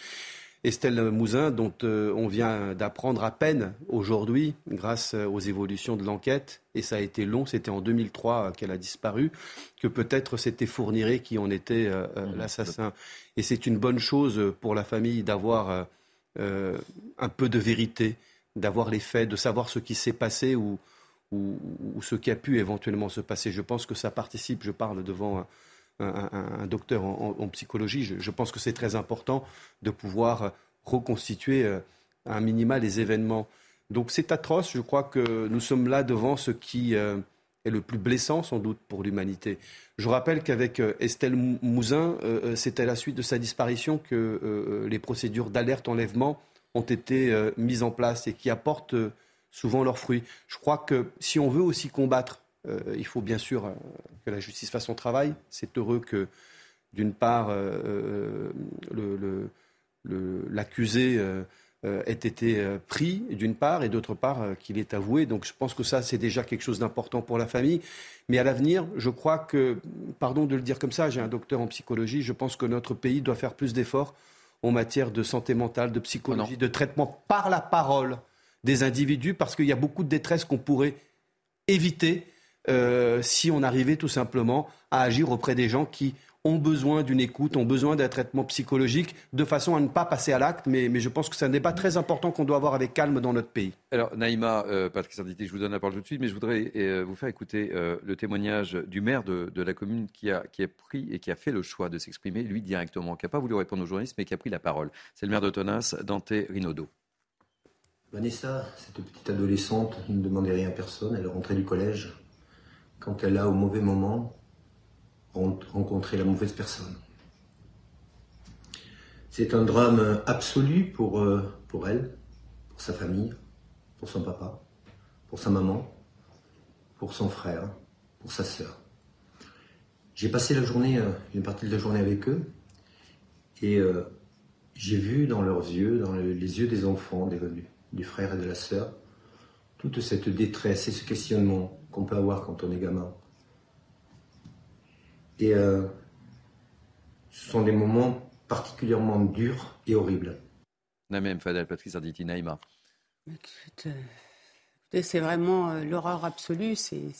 Estelle Mouzin, dont euh, on vient d'apprendre à peine aujourd'hui, grâce euh, aux évolutions de l'enquête, et ça a été long, c'était en 2003 euh, qu'elle a disparu, que peut-être c'était Fourniret qui en était mmh. l'assassin. Et c'est une bonne chose pour la famille d'avoir un peu de vérité, d'avoir les faits, de savoir ce qui s'est passé ou, ce qui a pu éventuellement se passer. Je pense que ça participe, je parle devant un, docteur en, psychologie, je, pense que c'est très important de pouvoir reconstituer euh, un minima les événements. Donc c'est atroce, je crois que nous sommes là devant ce qui euh, est le plus blessant sans doute pour l'humanité. Je rappelle qu'avec euh, Estelle Mouzin, c'est à la suite de sa disparition que les procédures d'alerte enlèvement ont été mises en place et qui apportent souvent leurs fruits. Je crois que si on veut aussi combattre euh, il faut bien sûr euh, que la justice fasse son travail. C'est heureux que, d'une part, euh, l'accusé ait été pris, d'une part, et d'autre part, qu'il est avoué. Donc je pense que ça, c'est déjà quelque chose d'important pour la famille. Mais à l'avenir, je crois que, pardon de le dire comme ça, j'ai un docteur en psychologie, je pense que notre pays doit faire plus d'efforts en matière de santé mentale, de psychologie, de traitement par la parole des individus, parce qu'il y a beaucoup de détresse qu'on pourrait éviter euh, si on arrivait tout simplement à agir auprès des gens qui ont besoin d'une écoute, ont besoin d'un traitement psychologique, de façon à ne pas passer à l'acte. Mais, je pense que c'est un débat très important qu'on doit avoir avec calme dans notre pays. Alors, Naïma, euh, Patrick Sarditi, je vous donne la parole tout de suite, mais je voudrais euh, vous faire écouter le témoignage du maire de, la commune qui a, pris et qui a fait le choix de s'exprimer, lui directement, qui n'a pas voulu répondre aux journalistes, mais qui a pris la parole. C'est le maire de Tonas, Dante Rinaud. Vanessa, cette petite adolescente, ne demandait rien à personne, elle est rentrée du collège quand elle a au mauvais moment rencontré la mauvaise personne. C'est un drame absolu pour, euh, pour elle, pour sa famille, pour son papa, pour sa maman, pour son frère, pour sa sœur. J'ai passé la journée, euh, une partie de la journée avec eux, et euh, j'ai vu dans leurs yeux, dans les yeux des enfants, des, du frère et de la sœur, toute cette détresse et ce questionnement qu'on peut avoir quand on est gamin. Et euh, ce sont des moments particulièrement durs et horribles. Namem Fadel, Patrice Arditi, Naïma. C'est vraiment euh, l'horreur absolue, c'est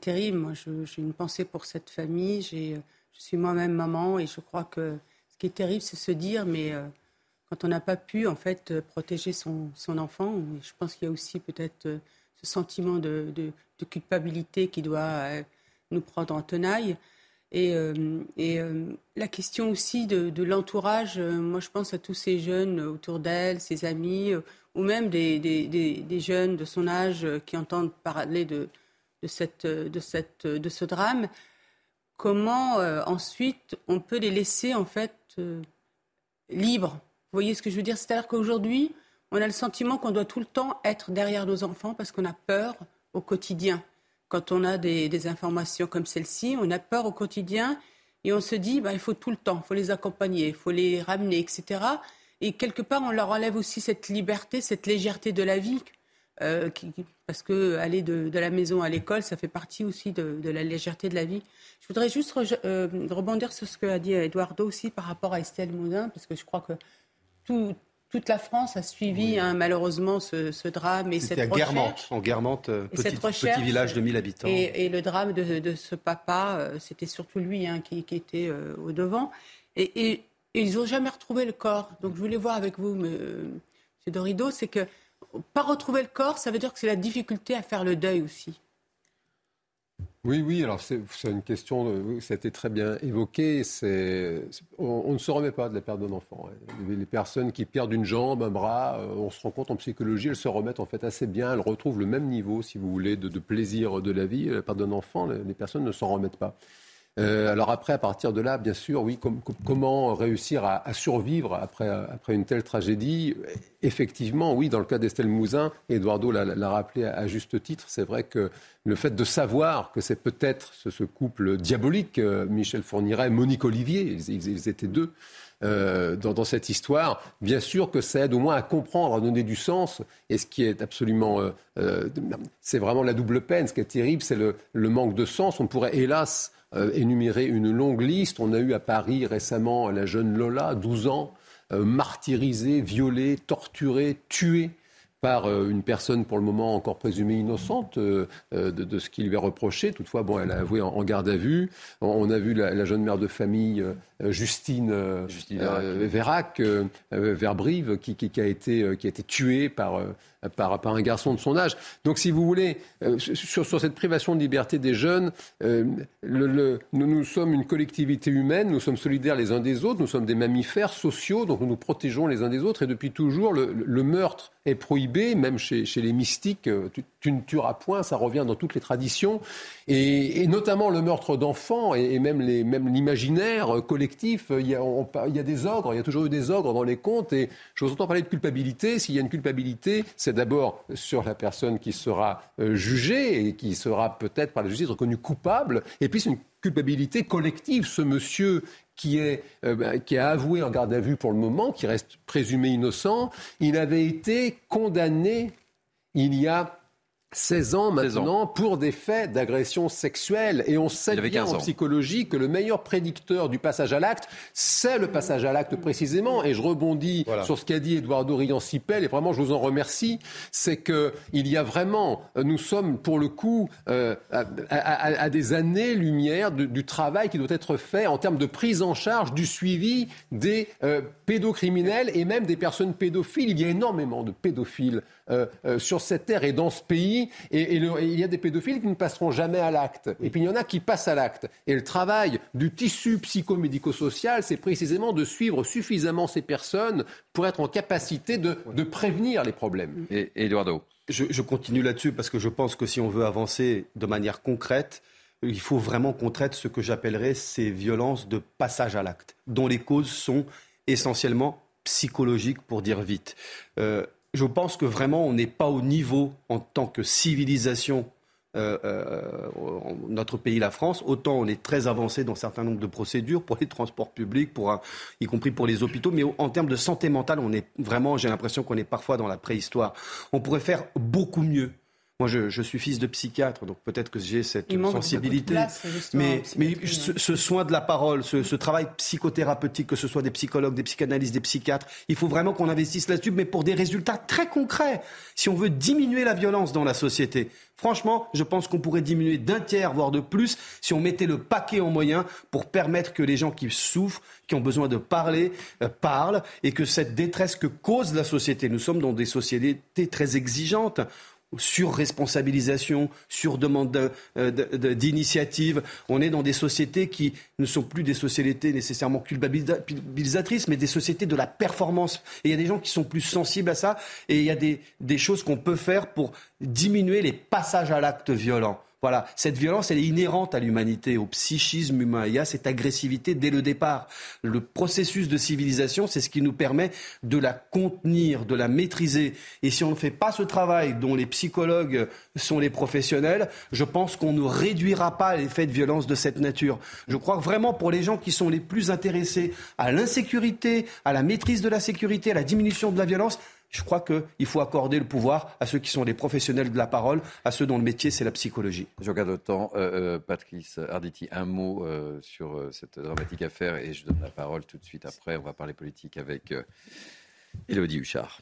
terrible. Moi, j'ai une pensée pour cette famille. Je suis moi-même maman et je crois que ce qui est terrible, c'est se dire, mais euh, quand on n'a pas pu en fait protéger son, son enfant, je pense qu'il y a aussi peut-être ce sentiment de, culpabilité qui doit euh, nous prendre en tenaille. Et, euh, et euh, la question aussi de, l'entourage, moi je pense à tous ces jeunes autour d'elle, ses amis, ou même des, des, jeunes de son âge qui entendent parler de, de, cette, de, cette, de ce drame. Comment ensuite on peut les laisser en fait libres Vous voyez ce que je veux dire? C'est-à-dire qu'aujourd'hui, on a le sentiment qu'on doit tout le temps être derrière nos enfants parce qu'on a peur au quotidien. Quand on a des, informations comme celle-ci, on a peur au quotidien et on se dit, bah, il faut tout le temps, il faut les accompagner, il faut les ramener, etc. Et quelque part, on leur enlève aussi cette liberté, cette légèreté de la vie. Euh, parce que aller de, la maison à l'école, ça fait partie aussi de, la légèreté de la vie. Je voudrais juste euh, rebondir sur ce que a dit Eduardo aussi par rapport à Estelle Moudin, parce que je crois que tout, toute la France a suivi hein, malheureusement ce, drame et cette à Guermantes, en Guermantes, euh, petit, petit, village de 1000 habitants. Et, le drame de, ce papa, euh, c'était surtout lui hein, qui, était euh, au devant. Et, ils n'ont jamais retrouvé le corps. Donc je voulais voir avec vous, M. Dorido, c'est que pas retrouver le corps, ça veut dire que c'est la difficulté à faire le deuil aussi. Oui, oui, alors c'est une question, ça a été très bien évoqué. On, on, ne se remet pas de la perte d'un enfant. Hein. Les personnes qui perdent une jambe, un bras, euh, on se rend compte en psychologie, elles se remettent en fait assez bien, elles retrouvent le même niveau, si vous voulez, de, plaisir de la vie. La perte d'un enfant, les personnes ne s'en remettent pas. Euh, alors après, à partir de là, bien sûr, oui, comment réussir à, survivre après, après, une telle tragédie? Effectivement, oui, dans le cas d'Estelle Mouzin, Eduardo l'a rappelé à, juste titre, c'est vrai que le fait de savoir que c'est peut-être ce, couple diabolique, euh, Michel Fourniret, Monique Olivier, ils, étaient deux, euh, dans, cette histoire, bien sûr que ça aide au moins à comprendre, à donner du sens. Et ce qui est absolument, c'est vraiment la double peine. Ce qui est terrible, c'est le, manque de sens. On pourrait, hélas, euh, énumérer une longue liste. On a eu à Paris récemment la jeune Lola, 12 ans, euh, martyrisée, violée, torturée, tuée par euh, une personne pour le moment encore présumée innocente de, ce qui lui est reproché. Toutefois, bon, elle a avoué en, garde à vue. On, a vu la, jeune mère de famille Justine, Justine Vérac, Verbrive, qui, qui, a été, qui a été tuée par par, par, un garçon de son âge. Donc, si vous voulez, euh, sur, sur, cette privation de liberté des jeunes, euh, le, nous, nous, sommes une collectivité humaine, nous sommes solidaires les uns des autres, nous sommes des mammifères sociaux, donc nous nous protégeons les uns des autres. Et depuis toujours, le, le meurtre est prohibé, même chez, chez les mystiques. Euh, tu, tu, ne tueras point, ça revient dans toutes les traditions. Et, et notamment le meurtre d'enfants et, et, même l'imaginaire collectif. Il y, a, on, il y, a, des ogres, il y a toujours eu des ogres dans les contes. Et je vous entends parler de culpabilité. S'il y a une culpabilité, c'est d'abord sur la personne qui sera euh, jugée et qui sera peut-être par la justice reconnue coupable, et puis c'est une culpabilité collective. Ce monsieur qui, est, euh, bah, qui a avoué en garde à vue pour le moment, qui reste présumé innocent, il avait été condamné il y a 16 ans maintenant pour des faits d'agression sexuelle. Et on sait bien en psychologie que le meilleur prédicteur du passage à l'acte, c'est le passage à l'acte précisément. Et je rebondis sur ce qu'a dit Eduardo Rian-Sipel, et vraiment je vous en remercie, c'est qu'il y a vraiment, nous sommes pour le coup euh, à, des années-lumière du travail qui doit être fait en termes de prise en charge du suivi des euh, pédocriminels et même des personnes pédophiles. Il y a énormément de pédophiles euh, euh, sur cette terre et dans ce pays. Et, il y a des pédophiles qui ne passeront jamais à l'acte. Et puis il y en a qui passent à l'acte. Et le travail du tissu psychomédico-social, c'est précisément de suivre suffisamment ces personnes pour être en capacité de, prévenir les problèmes. Et, Eduardo? Je, je continue là-dessus parce que je pense que si on veut avancer de manière concrète, il faut vraiment qu'on traite ce que j'appellerais ces violences de passage à l'acte, dont les causes sont essentiellement psychologiques, pour dire vite. Euh, je pense que vraiment on n'est pas au niveau en tant que civilisation euh, euh, notre pays, la France, autant on est très avancé dans un certain nombre de procédures pour les transports publics, y compris pour les hôpitaux, mais en termes de santé mentale, on est vraiment, j'ai l'impression qu'on est parfois dans la préhistoire. On pourrait faire beaucoup mieux. Moi, je, suis fils de psychiatre, donc peut-être que j'ai cette sensibilité. mais, mais ce, soin de la parole, ce, travail psychothérapeutique, que ce soit des psychologues, des psychanalystes, des psychiatres, il faut vraiment qu'on investisse là-dessus, mais pour des résultats très concrets. Si on veut diminuer la violence dans la société, franchement, je pense qu'on pourrait diminuer d'un tiers, voire de plus, si on mettait le paquet en moyens pour permettre que les gens qui souffrent, qui ont besoin de parler, euh, parlent, et que cette détresse que cause la société, nous sommes dans des sociétés très exigeantes sur responsabilisation, sur demande euh, d'initiative. On est dans des sociétés qui ne sont plus des sociétés nécessairement culpabilisatrices, mais des sociétés de la performance. Et il y a des gens qui sont plus sensibles à ça, et il y a des, des choses qu'on peut faire pour diminuer les passages à l'acte violent. Voilà, cette violence, elle est inhérente à l'humanité, au psychisme humain. Il y a cette agressivité dès le départ. Le processus de civilisation, c'est ce qui nous permet de la contenir, de la maîtriser. Et si on ne fait pas ce travail dont les psychologues sont les professionnels, je pense qu'on ne réduira pas l'effet de violence de cette nature. Je crois que vraiment pour les gens qui sont les plus intéressés à l'insécurité, à la maîtrise de la sécurité, à la diminution de la violence, je crois qu'il faut accorder le pouvoir à ceux qui sont les professionnels de la parole, à ceux dont le métier c'est la psychologie. Je regarde le temps. Euh, euh, Patrice Arditi, un mot euh, sur cette dramatique affaire et je donne la parole tout de suite après. On va parler politique avec Elodie Huchard.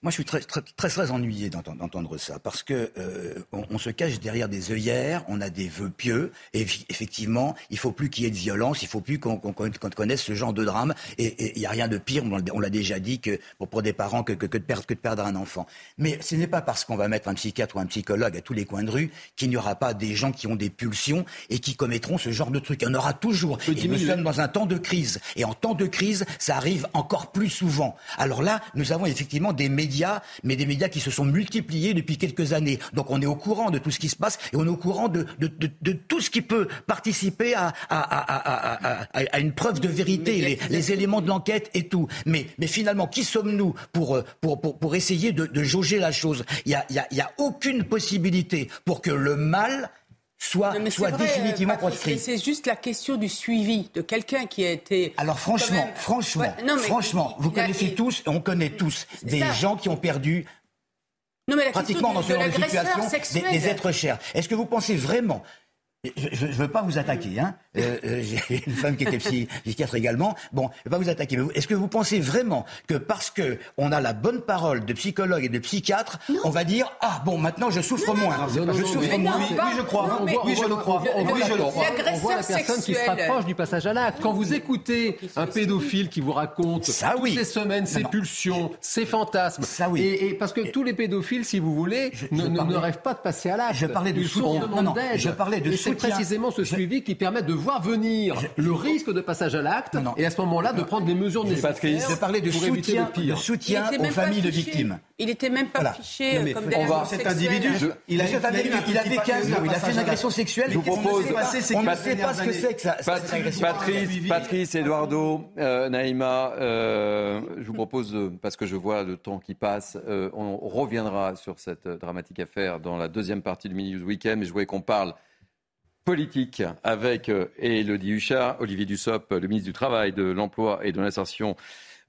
Moi, je suis très, très, très, très ennuyé d'entendre ça, parce que euh, on, se cache derrière des œillères, on a des vœux pieux, et effectivement, il faut plus qu'il y ait de violence, il faut plus qu'on connaisse ce genre de drame, et il n'y a rien de pire, on l'a déjà dit, que pour, des parents que, que, de perdre, que de perdre un enfant. Mais ce n'est pas parce qu'on va mettre un psychiatre ou un psychologue à tous les coins de rue qu'il n'y aura pas des gens qui ont des pulsions et qui commettront ce genre de trucs. Il y en aura toujours. Et nous sommes dans un temps de crise, et en temps de crise, ça arrive encore plus souvent. Alors là, nous avons effectivement des médias mais des médias qui se sont multipliés depuis quelques années. Donc on est au courant de tout ce qui se passe et on est au courant de, tout ce qui peut participer à, à, une preuve de vérité, les, éléments de l'enquête et tout. Mais, mais finalement, qui sommes-nous pour, pour, pour, essayer de, jauger la chose? Il n'y a, y a aucune possibilité pour que le mal soit, soit définitivement proscrit. C'est juste la question du suivi de quelqu'un qui a été. Alors franchement, franchement, franchement, vous connaissez tous, on connaît tous des gens qui ont perdu. pratiquement dans ce genre de situation, des, des êtres chers. Est-ce que vous pensez vraiment je ne veux pas vous attaquer. Hein. Euh, euh, j'ai une femme qui était psychiatre également. Bon, je ne veux pas vous attaquer. Mais est-ce que vous pensez vraiment que parce que on a la bonne parole de psychologue et de psychiatre, on va dire ah bon maintenant je souffre moins. je souffre moins. Oui, je crois. oui, je le crois. Oui, je le crois. On voit la personne qui se rapproche du passage à l'acte. Quand vous écoutez un pédophile qui vous raconte ça, oui. toutes les semaines ses pulsions, ses fantasmes. Ça oui. Et, parce que tous les pédophiles, si vous voulez, ne, rêvent pas de passer à l'acte. Je parlais de soutien. Je parlais de c'est précisément ce suivi qui permet de voir venir le risque de passage à l'acte et à ce moment-là de prendre des mesures nécessaires. Je parlais de soutien, de soutien aux familles de victimes. Il n'était même pas fiché euh, comme Cet individu, il, a, il avait 15 ans, il a fait une agression sexuelle. Je vous propose, on ne sait pas ce que c'est que ça. Patrice, Patrice, Eduardo, euh, Naïma, euh, je vous propose, parce que je vois le temps qui passe, on reviendra sur cette dramatique affaire dans la deuxième partie du Mini News Weekend, mais je voulais qu'on parle politique avec Elodie Huchard, Olivier Dussopt, le ministre du Travail, de l'Emploi et de l'Insertion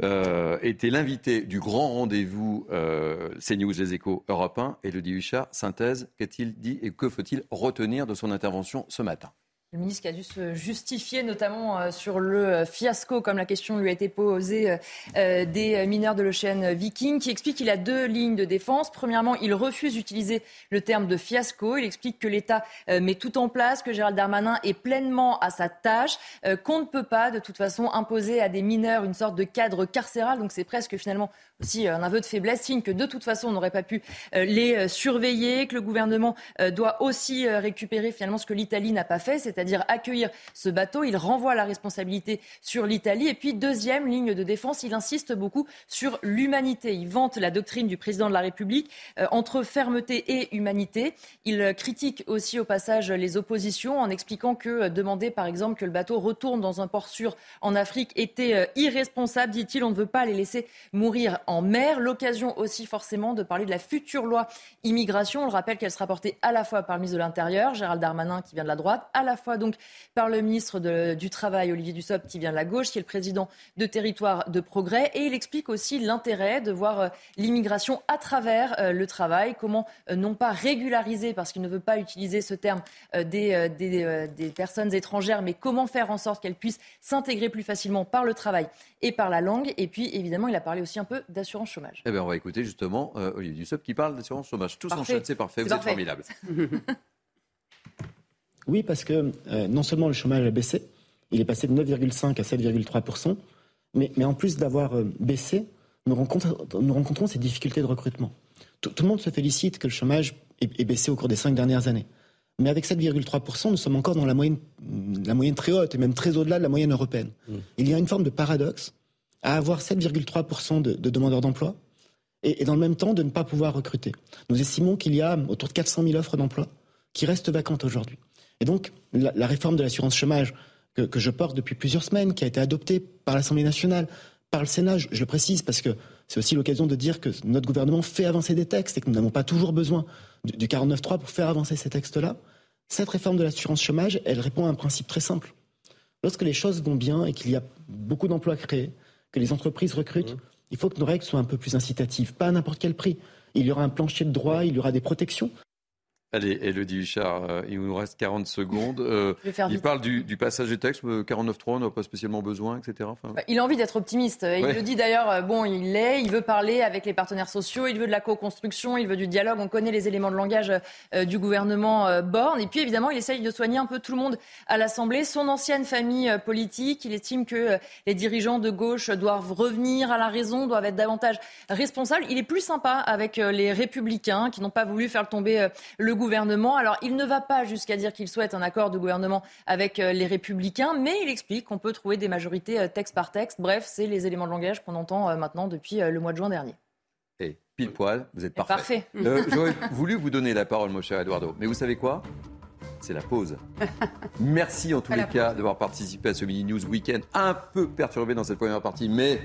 euh, était l'invité du grand rendez-vous euh, CNews Les Échos Europe 1. Elodie Huchard, synthèse, qu'a-t-il dit et que faut-il retenir de son intervention ce matin? Le ministre qui a dû se justifier, notamment euh, sur le euh, fiasco, comme la question lui a été posée, euh, des mineurs de l'Ocean Viking, qui explique qu'il a deux lignes de défense. Premièrement, il refuse d'utiliser le terme de fiasco. Il explique que l'État met tout en place, que Gérald Darmanin est pleinement à sa tâche, qu'on ne peut pas, de toute façon, imposer à des mineurs une sorte de cadre carcéral. Donc c'est presque finalement aussi un aveu de faiblesse, signe que de toute façon on n'aurait pas pu les surveiller, que le gouvernement doit aussi récupérer finalement ce que l'Italie n'a pas fait, c'est-à-dire accueillir ce bateau. Il renvoie la responsabilité sur l'Italie. Et puis, deuxième ligne de défense, il insiste beaucoup sur l'humanité. Il vante la doctrine du président de la République euh, entre fermeté et humanité. Il critique aussi au passage les oppositions en expliquant que euh, demander, par exemple, que le bateau retourne dans un port sûr en Afrique était euh, irresponsable, dit-il. On ne veut pas les laisser mourir en mer. L'occasion aussi forcément de parler de la future loi immigration. On le rappelle qu'elle sera portée à la fois par le ministre de l'Intérieur, Gérald Darmanin, qui vient de la droite, à la fois donc par le ministre du Travail, Olivier Dussopt, qui vient de la gauche, qui est le président de Territoire de Progrès. Et il explique aussi l'intérêt de voir euh, l'immigration à travers euh, le travail, comment euh, non pas régulariser, parce qu'il ne veut pas utiliser ce terme, des, des personnes étrangères, mais comment faire en sorte qu'elles puissent s'intégrer plus facilement par le travail et par la langue. Et puis, évidemment, il a parlé aussi un peu d'assurance chômage. Eh bien, on va écouter justement Olivier Dussopt qui parle d'assurance chômage. Tout s'enchaîne, c'est parfait. Vous êtes formidable. Oui, parce que euh, non seulement le chômage a baissé, il est passé de 9,5 à 7,3 mais, mais en plus d'avoir euh, baissé, nous, rencontrons ces difficultés de recrutement. Tout, le monde se félicite que le chômage ait, baissé au cours des cinq dernières années. Mais avec 7,3 nous sommes encore dans la moyenne, la moyenne très haute et même très au-delà de la moyenne européenne. Mmh. Il y a une forme de paradoxe à avoir 7,3 de, de, demandeurs d'emploi et, et, dans le même temps de ne pas pouvoir recruter. Nous estimons qu'il y a autour de 400 000 offres d'emploi qui restent vacantes aujourd'hui. Et donc, la, réforme de l'assurance chômage que, je porte depuis plusieurs semaines, qui a été adoptée par l'Assemblée nationale, par le Sénat, je, le précise parce que c'est aussi l'occasion de dire que notre gouvernement fait avancer des textes et que nous n'avons pas toujours besoin du, du 49.3 pour faire avancer ces textes-là. Cette réforme de l'assurance chômage, elle répond à un principe très simple. Lorsque les choses vont bien et qu'il y a beaucoup d'emplois créés, que les entreprises recrutent, mmh. il faut que nos règles soient un peu plus incitatives, pas à n'importe quel prix. Il y aura un plancher de droit, il y aura des protections, Allez, Elodie Huchard, euh, il nous reste 40 secondes. Euh, il parle du, passage des textes, 49.3, on n'a pas spécialement besoin, etc. Bah, il a envie d'être optimiste. Il le dit d'ailleurs, euh, bon, il l'est, il veut parler avec les partenaires sociaux, il veut de la co-construction, il veut du dialogue. On connaît les éléments de langage du gouvernement Borne. Et puis, évidemment, il essaye de soigner un peu tout le monde à l'Assemblée. Son ancienne famille politique, il estime que les dirigeants de gauche doivent revenir à la raison, doivent être davantage responsables. Il est plus sympa avec les républicains qui n'ont pas voulu faire tomber le gouvernement. Alors, il ne va pas jusqu'à dire qu'il souhaite un accord de gouvernement avec euh, les Républicains, mais il explique qu'on peut trouver des majorités euh, texte par texte. Bref, c'est les éléments de langage qu'on entend euh, maintenant depuis le mois de juin dernier. Et pile poil, vous êtes parfait. parfait. J'aurais voulu vous donner la parole, mon cher Eduardo. Mais vous savez quoi? C'est la pause. Merci en tous les cas d'avoir participé à ce mini news week-end un peu perturbé dans cette première partie, mais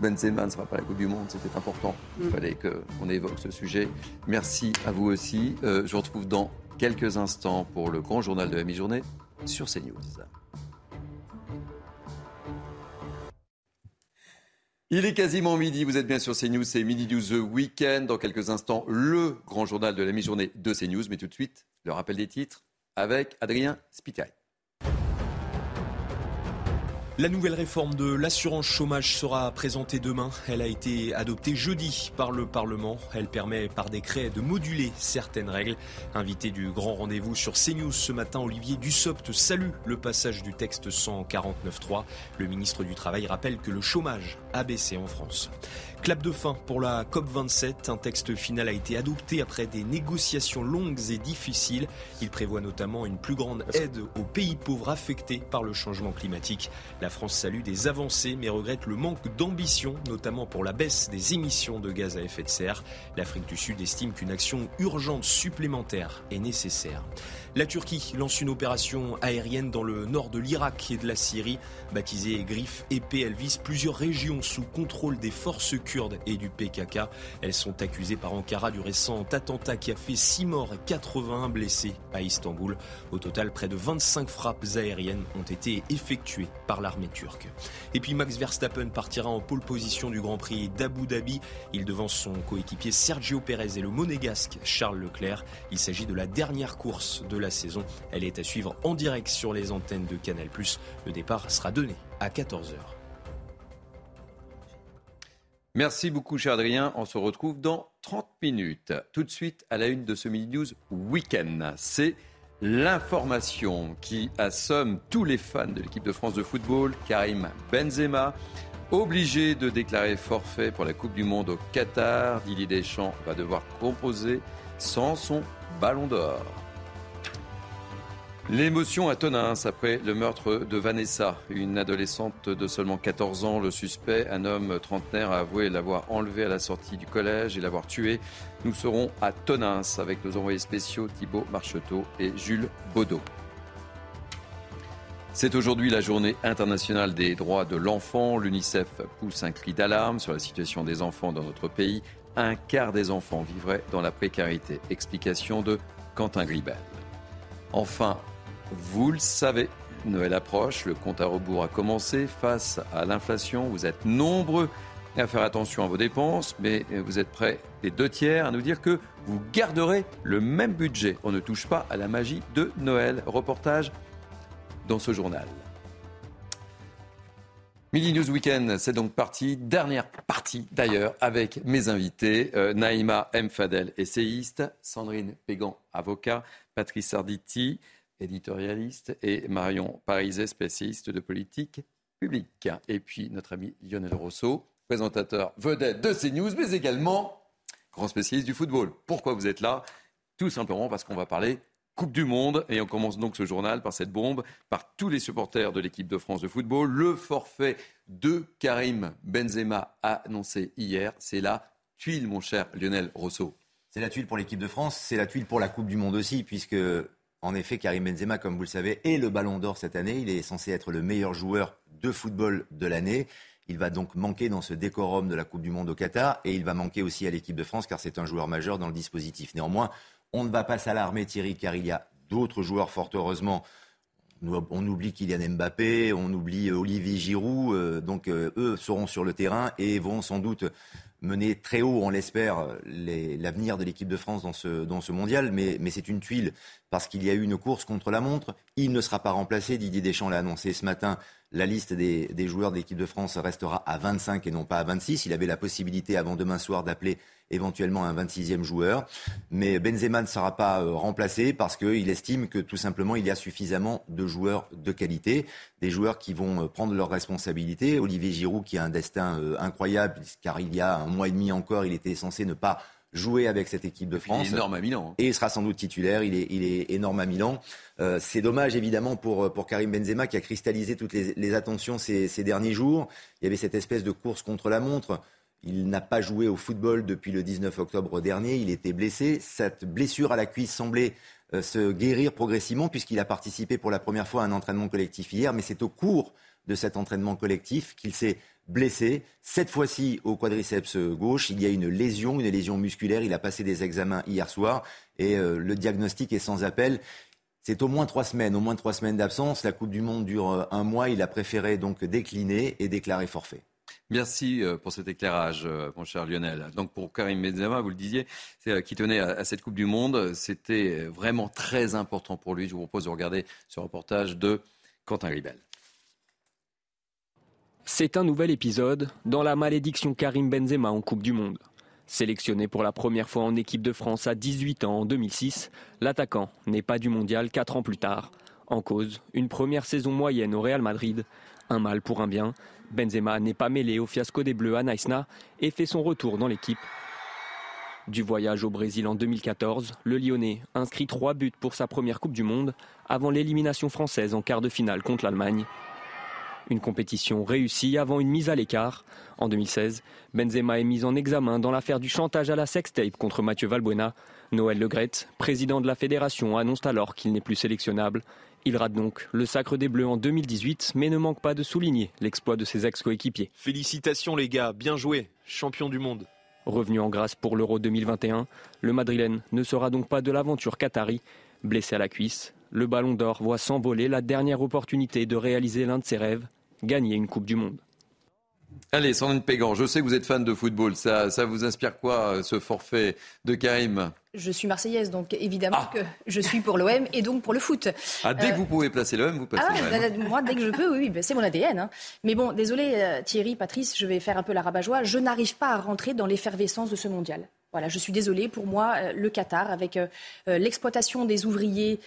Benzema ne sera pas à la Coupe du Monde, c'était important. Il mm. fallait qu'on évoque ce sujet. Merci à vous aussi. Euh, je vous retrouve dans quelques instants pour le grand journal de la mi-journée sur CNews. Il est quasiment midi, vous êtes bien sur CNews, c'est Midi News The Weekend. Dans quelques instants, le grand journal de la mi-journée de CNews. Mais tout de suite, le rappel des titres avec Adrien Spiteri. La nouvelle réforme de l'assurance chômage sera présentée demain. Elle a été adoptée jeudi par le Parlement. Elle permet par décret de moduler certaines règles. Invité du grand rendez-vous sur CNews ce matin, Olivier Dussopt salue le passage du texte 149.3. Le ministre du Travail rappelle que le chômage a baissé en France. Clap de fin pour la COP27. Un texte final a été adopté après des négociations longues et difficiles. Il prévoit notamment une plus grande aide aux pays pauvres affectés par le changement climatique. La France salue des avancées mais regrette le manque d'ambition, notamment pour la baisse des émissions de gaz à effet de serre. L'Afrique du Sud estime qu'une action urgente supplémentaire est nécessaire. La Turquie lance une opération aérienne dans le nord de l'Irak et de la Syrie. Baptisée Griffe épée, elle vise plusieurs régions sous contrôle des forces kurdes et du PKK. Elles sont accusées par Ankara du récent attentat qui a fait 6 morts et 81 blessés à Istanbul. Au total, près de 25 frappes aériennes ont été effectuées par l'armée turque. Et puis Max Verstappen partira en pole position du Grand Prix d'Abu Dhabi. Il devance son coéquipier Sergio Perez et le monégasque Charles Leclerc. Il s'agit de la dernière course de la saison. Elle est à suivre en direct sur les antennes de Canal+. Le départ sera donné à 14h. Merci beaucoup, cher Adrien. On se retrouve dans 30 minutes. Tout de suite, à la une de ce Mini News Weekend. C'est l'information qui assomme tous les fans de l'équipe de France de football. Karim Benzema, obligé de déclarer forfait pour la Coupe du Monde au Qatar. Didier Deschamps va devoir composer sans son ballon d'or. L'émotion à Tonins après le meurtre de Vanessa, une adolescente de seulement 14 ans. Le suspect, un homme trentenaire, a avoué l'avoir enlevée à la sortie du collège et l'avoir tuée. Nous serons à Tonins avec nos envoyés spéciaux Thibault Marcheteau et Jules Baudot. C'est aujourd'hui la journée internationale des droits de l'enfant. L'UNICEF pousse un cri d'alarme sur la situation des enfants dans notre pays. Un quart des enfants vivraient dans la précarité. Explication de Quentin Gribel. Enfin, vous le savez, Noël approche, le compte à rebours a commencé face à l'inflation. Vous êtes nombreux à faire attention à vos dépenses, mais vous êtes prêts, les deux tiers, à nous dire que vous garderez le même budget. On ne touche pas à la magie de Noël. Reportage dans ce journal. Midi News Weekend, c'est donc parti. Dernière partie d'ailleurs avec mes invités. Euh, Naïma M. Fadel, essayiste. Sandrine Pégan, avocat. Patrice Arditi, éditorialiste, et Marion Pariset, spécialiste de politique publique. Et puis notre ami Lionel Rousseau, présentateur vedette de CNews, mais également grand spécialiste du football. Pourquoi vous êtes là? Tout simplement parce qu'on va parler Coupe du Monde. Et on commence donc ce journal par cette bombe, par tous les supporters de l'équipe de France de football. Le forfait de Karim Benzema annoncé hier, c'est la tuile, mon cher Lionel Rousseau. C'est la tuile pour l'équipe de France, c'est la tuile pour la Coupe du Monde aussi, puisque en effet, Karim Benzema, comme vous le savez, est le ballon d'or cette année. Il est censé être le meilleur joueur de football de l'année. Il va donc manquer dans ce décorum de la Coupe du Monde au Qatar et il va manquer aussi à l'équipe de France car c'est un joueur majeur dans le dispositif. Néanmoins, on ne va pas s'alarmer Thierry car il y a d'autres joueurs fort heureusement. On oublie Kylian Mbappé, on oublie Olivier Giroud, euh, donc euh, eux seront sur le terrain et vont sans doute mener très haut, on l'espère, l'avenir de l'équipe de France dans ce, mondial, mais c'est une tuile parce qu'il y a eu une course contre la montre. Il ne sera pas remplacé. Didier Deschamps l'a annoncé ce matin. La liste des, joueurs de l'équipe de France restera à 25 et non pas à 26. Il avait la possibilité avant demain soir d'appeler éventuellement un 26e joueur. Mais Benzema ne sera pas euh, remplacé parce qu'il estime que tout simplement il y a suffisamment de joueurs de qualité, des joueurs qui vont euh, prendre leurs responsabilités. Olivier Giroud qui a un destin euh, incroyable car il y a un mois et demi encore, il était censé ne pas jouer avec cette équipe de France. Il est énorme à Milan. Hein. Et il sera sans doute titulaire. Il est, il est énorme à Milan. c'est dommage évidemment pour, pour Karim Benzema qui a cristallisé toutes les, les attentions ces, ces, derniers jours. Il y avait cette espèce de course contre la montre. Il n'a pas joué au football depuis le 19 octobre dernier. Il était blessé. Cette blessure à la cuisse semblait euh, se guérir progressivement puisqu'il a participé pour la première fois à un entraînement collectif hier. Mais c'est au cours de cet entraînement collectif qu'il s'est blessé. Cette fois-ci au quadriceps gauche, il y a une lésion, une lésion musculaire. Il a passé des examens hier soir et euh, le diagnostic est sans appel. C'est au moins trois semaines, au moins trois semaines d'absence. La Coupe du Monde dure euh, un mois. Il a préféré donc décliner et déclarer forfait. Merci euh, pour cet éclairage, euh, mon cher Lionel. Donc pour Karim Benzema, vous le disiez, euh, qui tenait à, cette Coupe du Monde, c'était vraiment très important pour lui. Je vous propose de regarder ce reportage de Quentin Ribel. C'est un nouvel épisode dans la malédiction Karim Benzema en Coupe du Monde. Sélectionné pour la première fois en équipe de France à 18 ans en 2006, l'attaquant n'est pas du mondial 4 ans plus tard. En cause, une première saison moyenne au Real Madrid, un mal pour un bien, Benzema n'est pas mêlé au fiasco des Bleus à Naïsna et fait son retour dans l'équipe. Du voyage au Brésil en 2014, le Lyonnais inscrit trois buts pour sa première Coupe du Monde avant l'élimination française en quart de finale contre l'Allemagne. Une compétition réussie avant une mise à l'écart. En 2016, Benzema est mis en examen dans l'affaire du chantage à la sextape contre Mathieu Valbuena. Noël Legrette, président de la fédération, annonce alors qu'il n'est plus sélectionnable. Il rate donc le sacre des Bleus en 2018, mais ne manque pas de souligner l'exploit de ses ex-coéquipiers. Félicitations les gars, bien joué, champion du monde. Revenu en grâce pour l'Euro 2021, le Madrilène ne sera donc pas de l'aventure qatari. Blessé à la cuisse, le Ballon d'Or voit s'envoler la dernière opportunité de réaliser l'un de ses rêves, gagner une Coupe du Monde. Allez, Sandrine Pégan, je sais que vous êtes fan de football. Ça, ça vous inspire quoi, ce forfait de Karim? Je suis marseillaise, donc évidemment ah. que je suis pour l'OM et donc pour le foot. Ah, dès que euh, vous pouvez placer l'OM, vous passez ah, l'OM. Moi, dès que je peux, oui, c'est mon ADN. Hein. Mais bon, désolé euh, Thierry, Patrice, je vais faire un peu la rabat-joie. Je n'arrive pas à rentrer dans l'effervescence de ce mondial. Voilà, je suis désolée. Pour moi, euh, le Qatar, avec l'exploitation des ouvriers,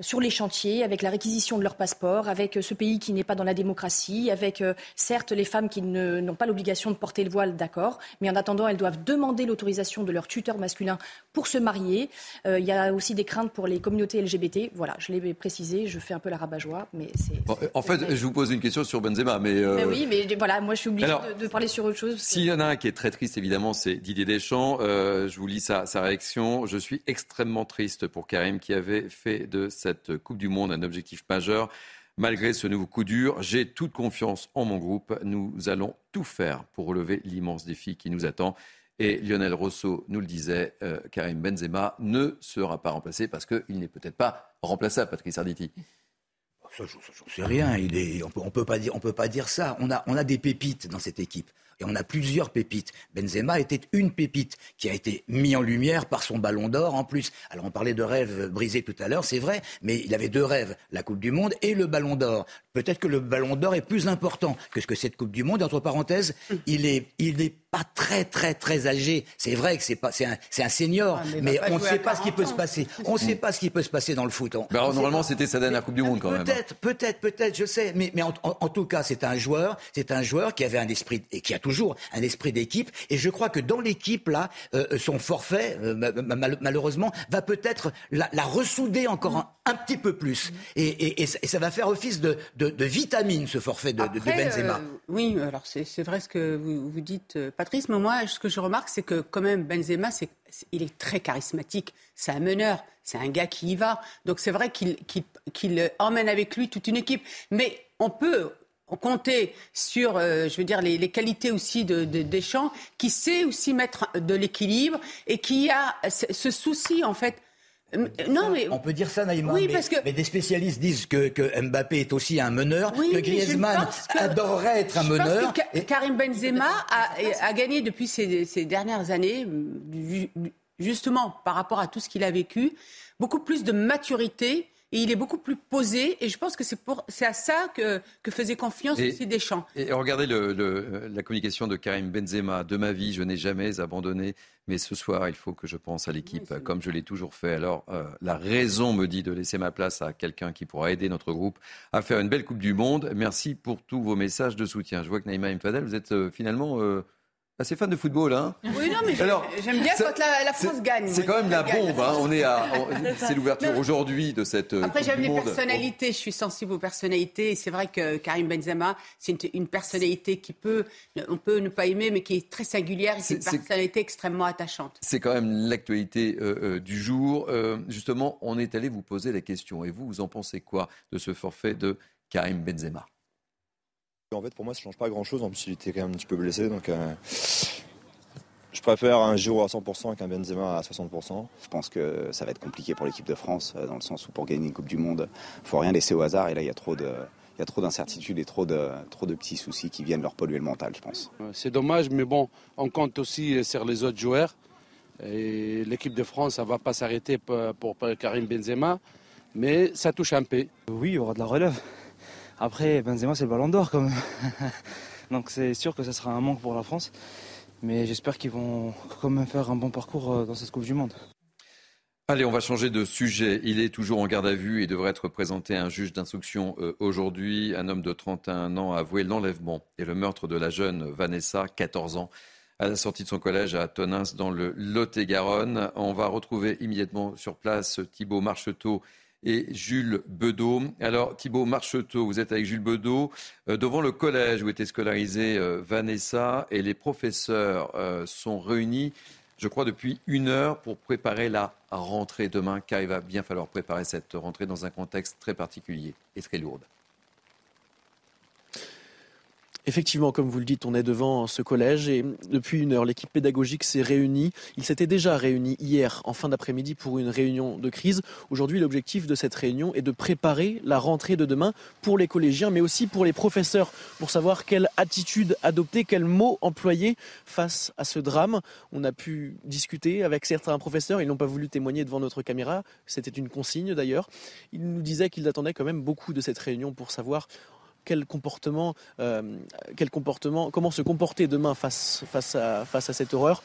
sur les chantiers, avec la réquisition de leur passeport, avec euh, ce pays qui n'est pas dans la démocratie, avec euh, certes les femmes qui n'ont pas l'obligation de porter le voile, d'accord, mais en attendant, elles doivent demander l'autorisation de leur tuteur masculin pour se marier. Euh, il y a aussi des craintes pour les communautés LGBT. Voilà, je l'ai précisé, je fais un peu la rabat-joie, mais c'est. en fait, je vous pose une question sur Benzema, mais. oui, mais voilà, moi je suis obligée de, parler sur autre chose. S'il y en a un qui est très triste, évidemment, c'est Didier Deschamps. je vous lis sa, sa réaction. Je suis extrêmement triste pour Karim qui avait fait de cette cette Coupe du Monde un objectif majeur. Malgré ce nouveau coup dur, j'ai toute confiance en mon groupe. Nous allons tout faire pour relever l'immense défi qui nous attend. Et Lionel Rosso nous le disait, euh, Karim Benzema ne sera pas remplacé parce qu'il n'est peut-être pas remplaçable, Patrice Arditi. Ça, j'en sais rien. On peut, ne peut pas dire ça. On a, on a des pépites dans cette équipe. Et on a plusieurs pépites. Benzema était une pépite qui a été mise en lumière par son ballon d'or en plus. Alors on parlait de rêve brisé tout à l'heure, c'est vrai, mais il avait deux rêves, la Coupe du Monde et le ballon d'or. Peut-être que le ballon d'or est plus important que ce que cette Coupe du Monde. Entre parenthèses, il est, il n'est pas très très très âgé. C'est vrai que c'est pas, c'est un, c'est un senior, ah, mais, on ne sait pas ce qui peut se passer. On ne sait pas ce qui peut se passer dans le foot. normalement, c'était sa dernière Coupe du Monde quand même. Hein. Peut-être, peut-être, peut-être, je sais. Mais, mais en, tout cas, c'est un joueur, c'est un joueur qui avait un esprit et qui a toujours un esprit d'équipe. Et je crois que dans l'équipe là, euh, son forfait, euh, malheureusement, va peut-être la, ressouder encore un, petit peu plus. Et, et, ça va faire office de, de, vitamine ce forfait de, de Benzema. Euh, oui, alors c'est vrai ce que vous, vous dites Patrice, moi, ce que je remarque, c'est que quand même, Benzema, il est très charismatique. C'est un meneur, c'est un gars qui y va. Donc c'est vrai qu'il, emmène avec lui toute une équipe. Mais on peut compter sur, euh, je veux dire, les, qualités aussi de, Deschamps, qui sait aussi mettre de l'équilibre et qui a ce souci, en fait, non, mais... On peut dire ça, Naïma, oui, mais, parce que... mais des spécialistes disent que, que Mbappé est aussi un meneur, que Griezmann adorerait être un je meneur. Pense que Karim Benzema a, a, gagné depuis ces, ces dernières années, justement par rapport à tout ce qu'il a vécu, beaucoup plus de maturité et il est beaucoup plus posé. Et je pense que c'est, pour, c'est à ça que, que faisait confiance aussi Deschamps. Et regardez le, la communication de Karim Benzema. De ma vie, je n'ai jamais abandonné. Mais ce soir, il faut que je pense à l'équipe, comme je l'ai toujours fait. Alors, euh, la raison me dit de laisser ma place à quelqu'un qui pourra aider notre groupe à faire une belle Coupe du Monde. Merci pour tous vos messages de soutien. Je vois que Naïma Mfadel, vous êtes euh, finalement euh, assez fan de football, hein Oui, non, mais j'aime bien quand la, France gagne. C'est quand même la bombe. Hein. On est à, c'est l'ouverture aujourd'hui de cette. Euh, Après, j'aime les personnalités. Je suis sensible aux personnalités. Et c'est vrai que Karim Benzema, c'est une, personnalité qui peut, on peut ne pas aimer, mais qui est très singulière. C'est une personnalité extrêmement attachante. C'est quand même l'actualité euh, euh, du jour. justement, on est allé vous poser la question. Et vous, vous en pensez quoi de ce forfait de Karim Benzema? En fait, pour moi, ça change pas grand-chose. En plus, il était quand même un petit peu blessé, donc euh, je préfère un Giroud à 100% qu'un Benzema à 60%. Je pense que ça va être compliqué pour l'équipe de France, euh, dans le sens où pour gagner une Coupe du Monde, faut rien laisser au hasard. Et là, il y a trop de, il y a trop d'incertitudes et trop de, trop de petits soucis qui viennent leur polluer le mental, je pense. C'est dommage, mais bon, on compte aussi sur les autres joueurs. Et l'équipe de France, ne va pas s'arrêter pour, pour Karim Benzema, mais ça touche un peu. Oui, il y aura de la relève. Après, Benzema, c'est le ballon d'or quand même. Donc c'est sûr que ce sera un manque pour la France. Mais j'espère qu'ils vont quand même faire un bon parcours euh, dans cette Coupe du Monde. Allez, on va changer de sujet. Il est toujours en garde à vue et devrait être présenté à un juge d'instruction euh, aujourd'hui. Un homme de 31 ans a avoué l'enlèvement et le meurtre de la jeune Vanessa, 14 ans, à la sortie de son collège à Tonins dans le Lot-et-Garonne. On va retrouver immédiatement sur place Thibault Marcheteau et Jules Bedeau. Alors Thibault Marcheteau, vous êtes avec Jules Bedeau euh, devant le collège où était scolarisée euh, Vanessa et les professeurs euh, sont réunis, je crois, depuis une heure pour préparer la rentrée demain, car il va bien falloir préparer cette rentrée dans un contexte très particulier et très lourd. Effectivement, comme vous le dites, on est devant ce collège et depuis une heure, l'équipe pédagogique s'est réunie. Il s'était déjà réuni hier en fin d'après-midi pour une réunion de crise. Aujourd'hui, l'objectif de cette réunion est de préparer la rentrée de demain pour les collégiens, mais aussi pour les professeurs, pour savoir quelle attitude adopter, quels mots employer face à ce drame. On a pu discuter avec certains professeurs, ils n'ont pas voulu témoigner devant notre caméra, c'était une consigne d'ailleurs. Ils nous disaient qu'ils attendaient quand même beaucoup de cette réunion pour savoir quel comportement, euh, quel comportement, comment se comporter demain face, à, face à cette horreur.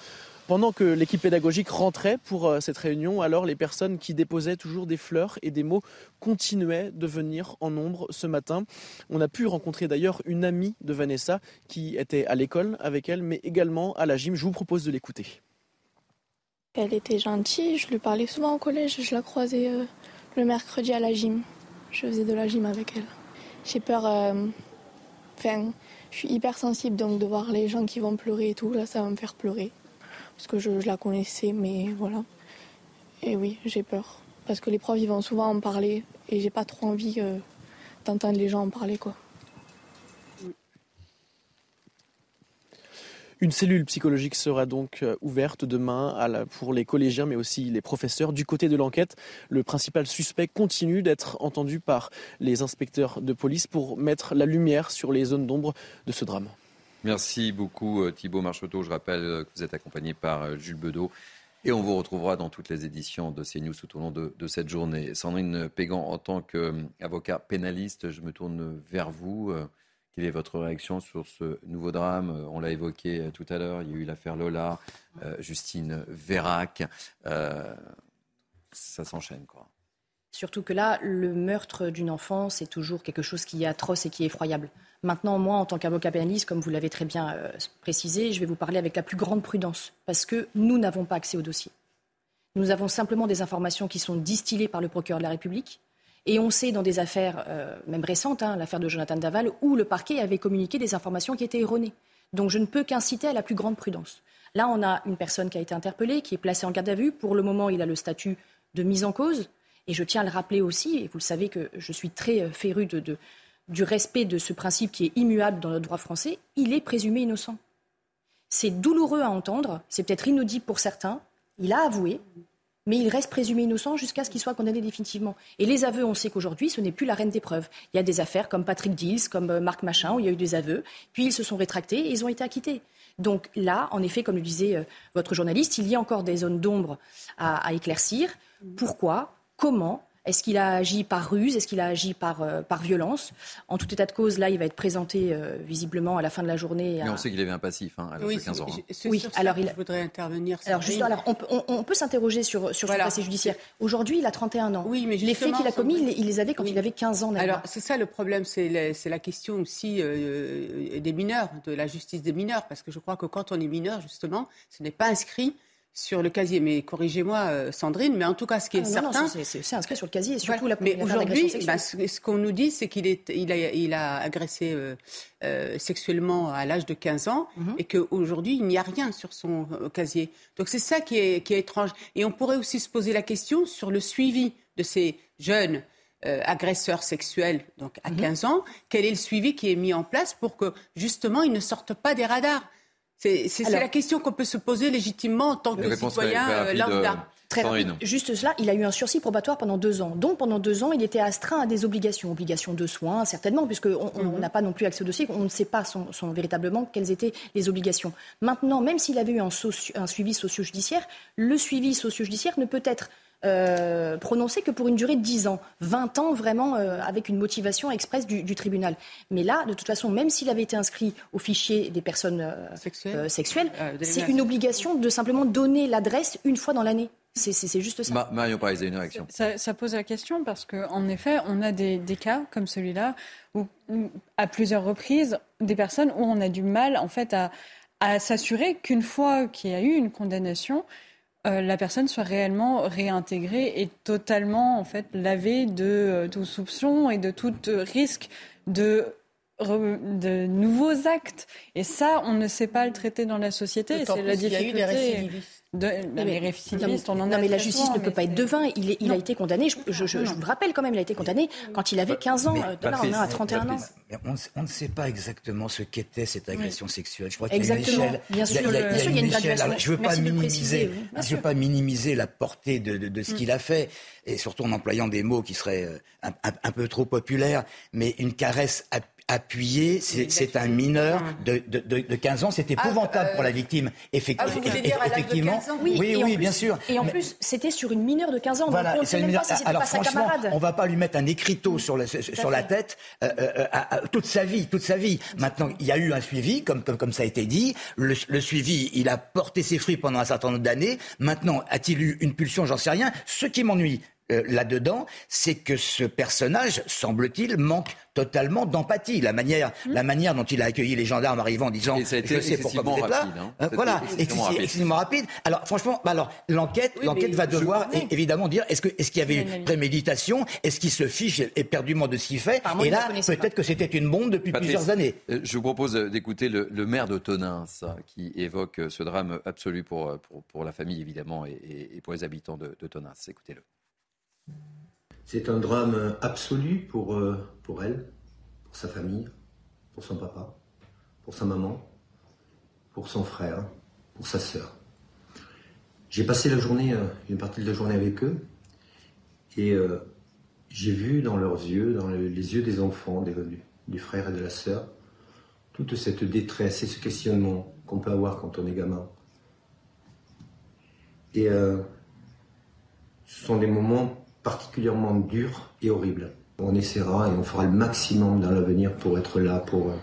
Pendant que l'équipe pédagogique rentrait pour euh, cette réunion, alors les personnes qui déposaient toujours des fleurs et des mots continuaient de venir en nombre ce matin. On a pu rencontrer d'ailleurs une amie de Vanessa qui était à l'école avec elle, mais également à la gym. Je vous propose de l'écouter. Elle était gentille, je lui parlais souvent au collège, je la croisais euh, le mercredi à la gym. Je faisais de la gym avec elle. J'ai peur. Euh, enfin, je suis hyper sensible, donc de voir les gens qui vont pleurer et tout, là, ça va me faire pleurer. Parce que je, la connaissais, mais voilà. Et oui, j'ai peur. Parce que les profs, ils vont souvent en parler, et j'ai pas trop envie euh, d'entendre les gens en parler, quoi. Une cellule psychologique sera donc euh, ouverte demain pour les collégiens, mais aussi les professeurs. Du côté de l'enquête, le principal suspect continue d'être entendu par les inspecteurs de police pour mettre la lumière sur les zones d'ombre de ce drame. Merci beaucoup euh, Thibault Marcheteau. Je rappelle euh, que vous êtes accompagné par Jules Bedeau. Et on vous retrouvera dans toutes les éditions de CNews tout au long de, de cette journée. Sandrine Pégan, en tant qu'avocat pénaliste, je me tourne vers vous. Quelle est votre réaction sur ce nouveau drame? On l'a évoqué euh, tout à l'heure, il y a eu l'affaire Lola, euh, Justine Vérac. Euh, ça s'enchaîne, quoi. Surtout que là, le meurtre d'une enfant, c'est toujours quelque chose qui est atroce et qui est effroyable. Maintenant, moi, en tant qu'avocat pénaliste, comme vous l'avez très bien précisé, je vais vous parler avec la plus grande prudence, parce que nous n'avons pas accès au dossier. Nous avons simplement des informations qui sont distillées par le procureur de la République, et on sait dans des affaires, euh, même récentes, hein, l'affaire de Jonathan Daval, où le parquet avait communiqué des informations qui étaient erronées. Donc je ne peux qu'inciter à la plus grande prudence. Là, on a une personne qui a été interpellée, qui est placée en garde à vue. Pour le moment, il a le statut de mise en cause. Et je tiens à le rappeler aussi, et vous le savez que je suis très euh, féru de, du respect de ce principe qui est immuable dans notre droit français, il est présumé innocent. C'est douloureux à entendre, c'est peut-être inaudible pour certains. Il a avoué, mais il reste présumé innocent jusqu'à ce qu'il soit condamné définitivement. Et les aveux, on sait qu'aujourd'hui, ce n'est plus la reine des preuves. Il y a des affaires comme Patrick Dills, comme euh, Marc Machin, où il y a eu des aveux, puis ils se sont rétractés et ils ont été acquittés. Donc là, en effet, comme le disait euh, votre journaliste, il y a encore des zones d'ombre à éclaircir. Pourquoi? Comment est-ce qu'il a agi par ruse? Est-ce qu'il a agi par, euh, par violence? En tout état de cause, là, il va être présenté euh, visiblement à la fin de la journée. Mais on sait qu'il avait un passif hein, à l'âge oui, de 15 ans. hein. Oui, alors il Je voudrais intervenir. Alors, juste, alors, on, peut- on- on peut s'interroger sur, sur Voilà. son passé judiciaire. Aujourd'hui, il a 31 ans. Oui, mais les faits qu'il a commis, il, il les avait quand il avait 15 ans. Alors, c'est ça le problème, c'est la, c'est la question aussi euh, des mineurs, de la justice des mineurs, parce que je crois que quand on est mineur, justement, ce n'est pas inscrit sur le casier. Mais corrigez-moi, euh, Sandrine, mais en tout cas, ce qui est Ah, non, certain. c'est- inscrit sur le casier, et surtout Voilà. la Mais aujourd'hui, bah, ce, ce qu'on nous dit, c'est qu'il il a, il a agressé euh, euh, sexuellement à l'âge de 15 ans Mhm. et qu'aujourd'hui, il n'y a rien sur son euh, casier. Donc c'est ça qui est, qui est étrange. Et on pourrait aussi se poser la question sur le suivi de ces jeunes agresseurs sexuels, donc Mhm. à 15 ans. Quel est le suivi qui est mis en place pour que justement ils ne sortent pas des radars? C'est la question qu'on peut se poser légitimement en tant que citoyen euh, lambda. euh, Très. Juste cela, il a eu un sursis probatoire pendant deux ans. Donc pendant deux ans, il était astreint à des obligations. Obligations de soins, certainement, puisqu'on on Mhm. on n'a pas non plus accès au dossier, on ne sait pas son, son- véritablement quelles étaient les obligations. Maintenant, même s'il avait eu un, socio- un suivi socio-judiciaire, le suivi socio-judiciaire ne peut être euh, prononcé que pour une durée de 10 ans, 20 ans vraiment euh, avec une motivation expresse du, du tribunal. Mais là, de toute façon, même s'il avait été inscrit au fichier des personnes euh, euh, sexuelles, des c'est menaces. une obligation de simplement donner l'adresse une fois dans l'année. C'est c'est- c'est juste ça. Ma- Marion Paris, une réaction. Ça, ça pose la question parce qu'en effet, on a des, des cas comme celui-là où, où, à plusieurs reprises, des personnes où on a du mal en fait à, à s'assurer qu'une fois qu'il y a eu une condamnation, euh, la personne soit réellement réintégrée et totalement en fait lavée de euh, tout soupçon et de tout euh, risque de de nouveaux actes. Et ça, on ne sait pas le traiter dans la société. C'est la y a eu difficulté. des récidivistes. De, Non, les récidivistes, on en non, a mais la justice souvent, ne peut mais pas être devin. Il, est- il a été condamné, je, je- je- je vous le rappelle quand même, il a été condamné quand il avait 15 ans. euh, de là, on est à 31 ans. Mais on, ne sait- on ne sait pas exactement ce qu'était cette agression sexuelle. Je crois qu'il y a une échelle. Bien sûr, il y a- bien il y a sûr, il y a une échelle. Alors, je ne veux pas minimiser, préciser, oui, bien je sûr. veux pas minimiser la portée de, de- de ce Mm. qu'il a fait, et surtout en employant des mots qui seraient euh, un, un- un peu trop populaires. Mais une caresse app- appuyée, c'est un mineur de, de- de- de 15 ans. C'est épouvantable pour la victime. Effect- Ah, vous voulez eff- dire à l'âge de effectivement. 15 ans? Oui, oui, bien plus- sûr. Et en Mais- plus, c'était sur une mineure de 15 ans. voilà, donc on ne pas mineur- si c'était alors pas sa franchement, camarade. on va pas lui mettre un écriteau sur, le- sur la tête euh, euh, à- à- toute sa vie, toute sa vie. Maintenant, il y a eu un suivi, comme, comme, comme ça a été dit. Le, le suivi, il a porté ses fruits pendant un certain nombre d'années. Maintenant, a-t-il eu une pulsion? J'en sais rien. Ce qui m'ennuie euh, là-dedans, c'est que ce personnage, semble-t-il, manque totalement d'empathie. La manière, la manière dont il a accueilli les gendarmes arrivant en disant Et ça a été je sais pourquoi vous êtes là. rapide, hein. Euh, voilà, extrêmement excessivement rapide. extrêmement rapide. Alors franchement, bah alors l'enquête, Oui, l'enquête mais va je- devoir Oui. évidemment dire est-ce qu'il y avait une préméditation, est-ce qu'il se fiche éperdument de ce qu'il fait? Apparemment, Et là, peut-être que c'était une bombe depuis Patrice, plusieurs années. euh, Je vous propose d'écouter le, le maire de Tonins ça, qui évoque ce drame absolu pour, pour, pour la famille, évidemment, et pour les habitants de, de Tonins. Écoutez-le. C'est un drame absolu pour, euh, pour elle, pour sa famille, pour son papa, pour sa maman, pour son frère, pour sa sœur. J'ai passé la journée, euh, une partie de la journée avec eux, et euh, j'ai vu dans leurs yeux, dans le- les yeux des enfants, des- du, frère et de la sœur, toute cette détresse et ce questionnement qu'on peut avoir quand on est gamin. Et ce sont des moments particulièrement durs et horribles. On essaiera et on fera le maximum dans l'avenir pour être là, pour, euh,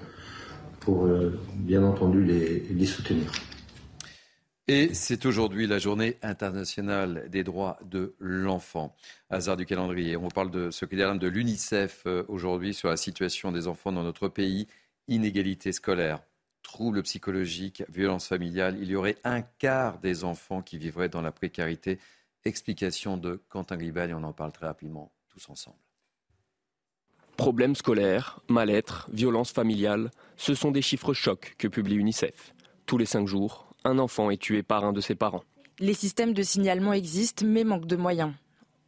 pour euh, bien entendu les, les soutenir. Et c'est aujourd'hui la journée internationale des droits de l'enfant. Hasard du calendrier. On parle de ce qu'il de l'UNICEF euh, aujourd'hui sur la situation des enfants dans notre pays. Inégalité scolaire, troubles psychologiques, violences familiales. Il y aurait un quart des enfants qui vivraient dans la précarité. Explication de Quentin Gribel et on en parle très rapidement tous ensemble. Problèmes scolaires, mal-être, violences familiales, ce sont des chiffres chocs que publie UNICEF. Tous les cinq jours, un enfant est tué par un de ses parents. Les systèmes de signalement existent mais manquent de moyens.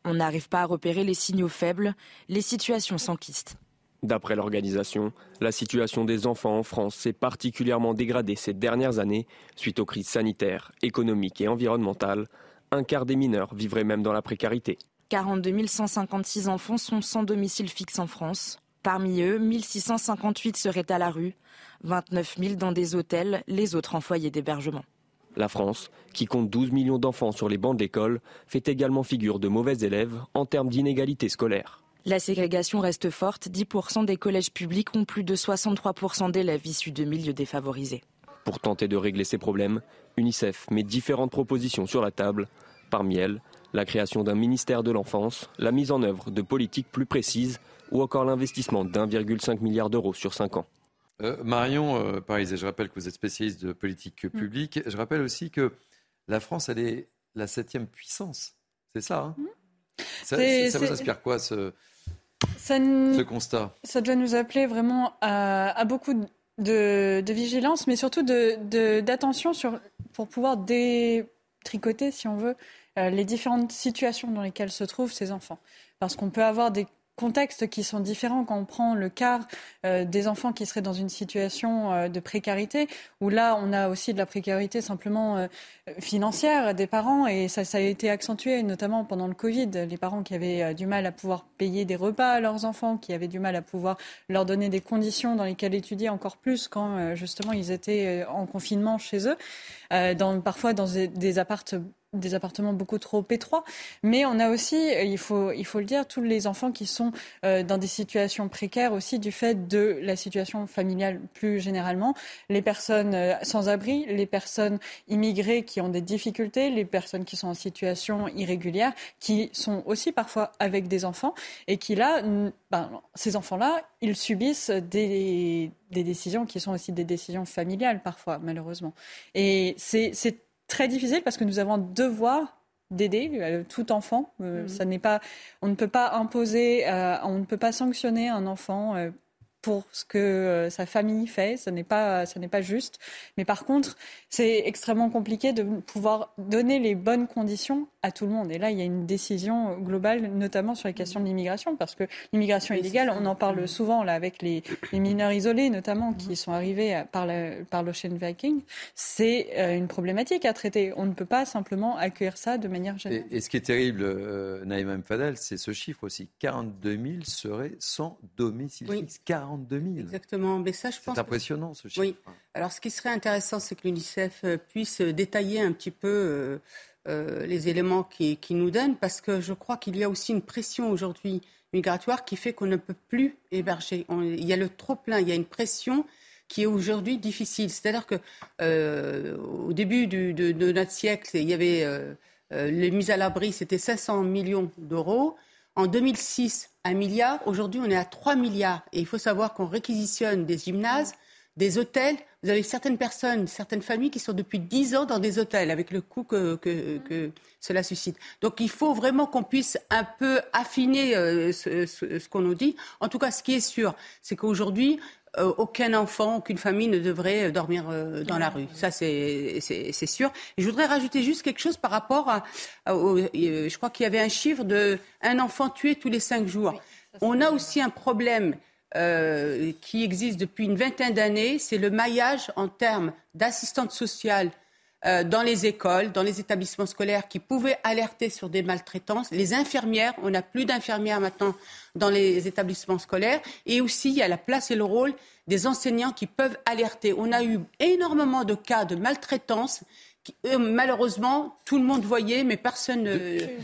On n'arrive pas à repérer les signaux faibles, les situations s'enquistent. D'après l'organisation, la situation des enfants en France s'est particulièrement dégradée ces dernières années suite aux crises sanitaires, économiques et environnementales. Un quart des mineurs vivraient même dans la précarité. 42 156 enfants sont sans domicile fixe en France. Parmi eux, 1658 seraient à la rue, 29 000 dans des hôtels, les autres en foyer d'hébergement. La France, qui compte 12 millions d'enfants sur les bancs de l'école, fait également figure de mauvais élèves en termes d'inégalité scolaire. La ségrégation reste forte. 10% des collèges publics ont plus de 63% d'élèves issus de milieux défavorisés. Pour tenter de régler ces problèmes, UNICEF met différentes propositions sur la table. Parmi elles, la création d'un ministère de l'enfance, la mise en œuvre de politiques plus précises ou encore l'investissement d'1,5 milliard d'euros sur 5 ans. Euh, Marion euh, Paris, je rappelle que vous êtes spécialiste de politique mm. publique. Je rappelle aussi que la France, elle est la septième puissance. C'est ça, hein mm. Ça, vous inspire quoi ce, ce constat? Ça doit nous appeler vraiment à, beaucoup de, vigilance, mais surtout d'attention de, pour pouvoir détricoter, si on veut, euh, les différentes situations dans lesquelles se trouvent ces enfants. Parce qu'on peut avoir des contextes qui sont différents quand on prend le cas euh, des enfants qui seraient dans une situation euh, de précarité, où là, on a aussi de la précarité simplement euh, financière des parents, et ça, a été accentué notamment pendant le Covid. Les parents qui avaient du mal à pouvoir payer des repas à leurs enfants, qui avaient du mal à pouvoir leur donner des conditions dans lesquelles étudier encore plus quand justement ils étaient en confinement chez eux, parfois dans des, des appartements des appartements beaucoup trop étroits, mais on a aussi, il faut, il faut le dire, tous les enfants qui sont euh, dans des situations précaires aussi du fait de la situation familiale plus généralement, les personnes euh, sans abri, les personnes immigrées qui ont des difficultés, les personnes qui sont en situation irrégulière, qui sont aussi parfois avec des enfants et qui là, ben, ces enfants-là, ils subissent des, des décisions qui sont aussi des décisions familiales parfois, malheureusement. Et c'est très difficile parce que nous avons un devoir d'aider euh, tout enfant. Euh, mhm. ça n'est pas, on ne peut pas imposer, euh, on ne peut pas sanctionner un enfant pour ce que euh, sa famille fait. Ce n'est pas, ce n'est pas juste. Mais par contre, c'est extrêmement compliqué de pouvoir donner les bonnes conditions à tout le monde. Et là, il y a une décision globale, notamment sur les questions de l'immigration, parce que l'immigration illégale, on en parle souvent là avec les, mineurs isolés, notamment qui sont arrivés par, par l'Ocean Viking. C'est euh, une problématique à traiter. On ne peut pas simplement accueillir ça de manière générale. Et, ce qui est terrible, euh, Naïma Mfadel, c'est ce chiffre aussi. 42 000 seraient sans domicile fixe. 42 000. Exactement. Mais ça, je pense. C'est impressionnant ce chiffre. Oui. Alors, ce qui serait intéressant, c'est que l'UNICEF euh, puisse détailler un petit peu euh, euh, les éléments qui, nous donnent, parce que je crois qu'il y a aussi une pression aujourd'hui migratoire qui fait qu'on ne peut plus héberger. il y a le trop plein, il y a une pression qui est aujourd'hui difficile. C'est-à-dire que au début de, notre siècle, il y avait les mises à l'abri, c'était 500 millions d'euros. En 2006, un milliard. Aujourd'hui, on est à 3 milliards. Et il faut savoir qu'on réquisitionne des gymnases, des hôtels. Vous avez certaines personnes, certaines familles qui sont depuis 10 ans dans des hôtels avec le coût que, cela suscite. Donc il faut vraiment qu'on puisse un peu affiner euh, ce qu'on nous dit. En tout cas, ce qui est sûr, c'est qu'aujourd'hui, aucun enfant, aucune famille ne devrait euh, dormir euh, dans la rue. Ça, c'est sûr. Et je voudrais rajouter juste quelque chose par rapport à, je crois qu'il y avait un chiffre de un enfant tué tous les cinq jours. On a aussi un problème qui existe depuis une vingtaine d'années, c'est le maillage en termes d'assistantes sociales euh, dans les écoles, dans les établissements scolaires qui pouvaient alerter sur des maltraitances. Les infirmières, on n'a plus d'infirmières maintenant dans les établissements scolaires. Et aussi, il y a la place et le rôle des enseignants qui peuvent alerter. On a eu énormément de cas de maltraitance malheureusement, tout le monde voyait, mais personne ne.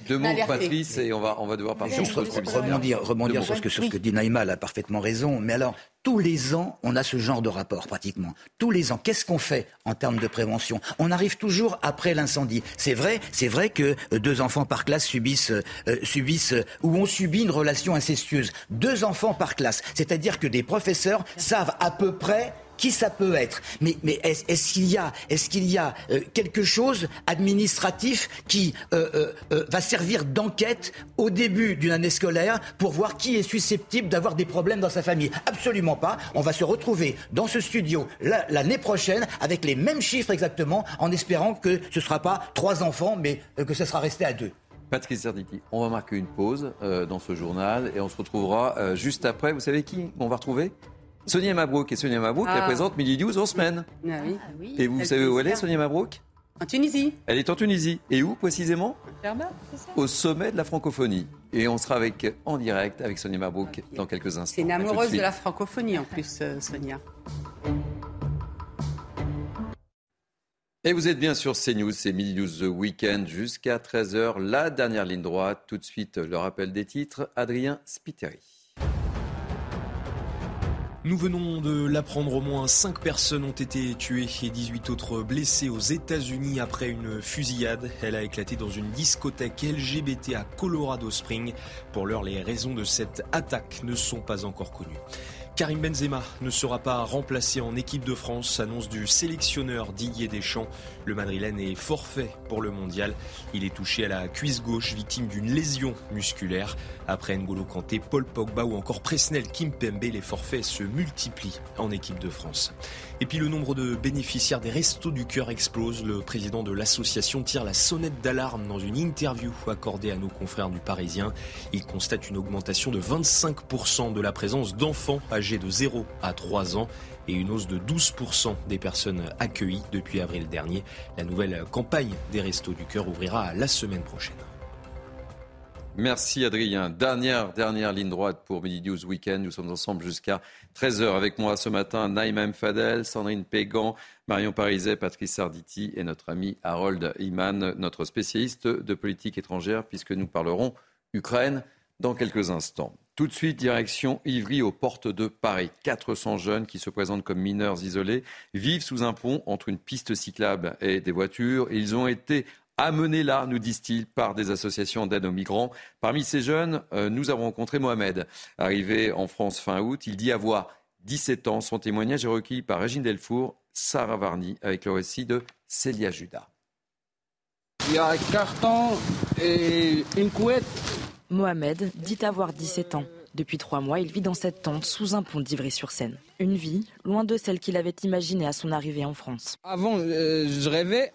Deux mots, Patrice, et on va, on va devoir parler Juste rebondir, rebondir sur, ce que, sur ce que dit Naïma, elle a parfaitement raison. Mais alors, tous les ans, on a ce genre de rapport pratiquement. Tous les ans, qu'est-ce qu'on fait en termes de prévention? On arrive toujours après l'incendie. C'est vrai, c'est vrai que euh, deux enfants par classe subissent, euh, subissent euh, ou ont subi une relation incestueuse. Deux enfants par classe, c'est-à-dire que des professeurs savent à peu près qui ça peut être. Mais, est-ce qu'il y a, est qu'il y a euh, quelque chose administratif qui euh, euh, va servir d'enquête au début d'une année scolaire pour voir qui est susceptible d'avoir des problèmes dans sa famille? Absolument pas. On va se retrouver dans ce studio l'année prochaine avec les mêmes chiffres exactement, en espérant que ce ne sera pas trois enfants, mais que ce sera resté à deux. Patrick Serditi, on va marquer une pause dans ce journal et on se retrouvera juste après. Vous savez qui on va retrouver? Sonia Mabrouk. Et Sonia Mabrouk, elle ah. présente Midi News en semaine. Ah et vous savez où elle est, Sonia Mabrouk? En Tunisie. Elle est en Tunisie. Et où précisément? Ça? Au sommet de la francophonie. Et on sera avec, en direct avec Sonia Mabrouk dans quelques instants. C'est une amoureuse de, la francophonie en plus, euh, Sonia. Et vous êtes bien sur CNews, c'est Midi News The Weekend jusqu'à 13h, la dernière ligne droite. Tout de suite, le rappel des titres, Adrien Spiteri. Nous venons de l'apprendre, au moins 5 personnes ont été tuées et 18 autres blessées aux États-Unis après une fusillade. Elle a éclaté dans une discothèque LGBT à Colorado Springs. Pour l'heure, les raisons de cette attaque ne sont pas encore connues. Karim Benzema ne sera pas remplacé en équipe de France, annonce du sélectionneur Didier Deschamps. Le Madrilène est forfait pour le mondial. Il est touché à la cuisse gauche, victime d'une lésion musculaire. Après N'Golo Kanté, Paul Pogba ou encore Presnel Kimpembe, les forfaits se multiplient en équipe de France. Et puis le nombre de bénéficiaires des Restos du Cœur explose. Le président de l'association tire la sonnette d'alarme dans une interview accordée à nos confrères du Parisien. Il constate une augmentation de 25% de la présence d'enfants âgés de 0 à 3 ans et une hausse de 12% des personnes accueillies depuis avril dernier. La nouvelle campagne des Restos du Cœur ouvrira la semaine prochaine. Merci Adrien. Dernière, dernière ligne droite pour Midi News Weekend. Nous sommes ensemble jusqu'à 13h. Avec moi ce matin, Naïma M. Fadel, Sandrine Pégan, Marion Pariset, Patrice Sarditi et notre ami Harold Iman, notre spécialiste de politique étrangère, puisque nous parlerons Ukraine dans quelques instants. Tout de suite, direction Ivry aux portes de Paris. 400 jeunes qui se présentent comme mineurs isolés vivent sous un pont entre une piste cyclable et des voitures. Ils ont été amenés là, nous disent-ils, par des associations d'aide aux migrants. Parmi ces jeunes, euh, nous avons rencontré Mohamed, arrivé en France fin août. Il dit avoir 17 ans. Son témoignage est recueilli par Régine Delfour, Sarah Varny, avec le récit de Célia Judas. Il y a un carton et une couette. Mohamed dit avoir 17 ans. Depuis trois mois, il vit dans cette tente sous un pont d'Ivry-sur-Seine. Une vie loin de celle qu'il avait imaginée à son arrivée en France. Avant, euh, je rêvais.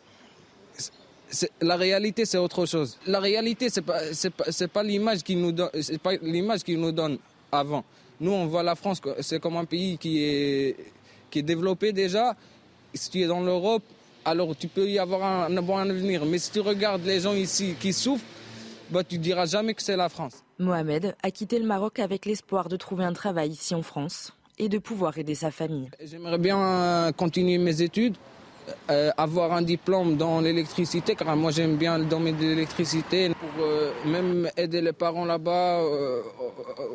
La réalité, c'est autre chose. La réalité, c'est pas, pas, pas l'image qu'ils nous donne, c'est pas l'image qu'ils nous donnent avant. Nous, on voit la France, c'est comme un pays qui est, qui est développé déjà. Si tu es dans l'Europe, alors tu peux y avoir un, un bon avenir. Mais si tu regardes les gens ici qui souffrent, bah, tu diras jamais que c'est la France. Mohamed a quitté le Maroc avec l'espoir de trouver un travail ici en France et de pouvoir aider sa famille. J'aimerais bien euh, continuer mes études, euh, avoir un diplôme dans l'électricité, car moi j'aime bien le domaine de l'électricité, pour euh, même aider les parents là-bas euh,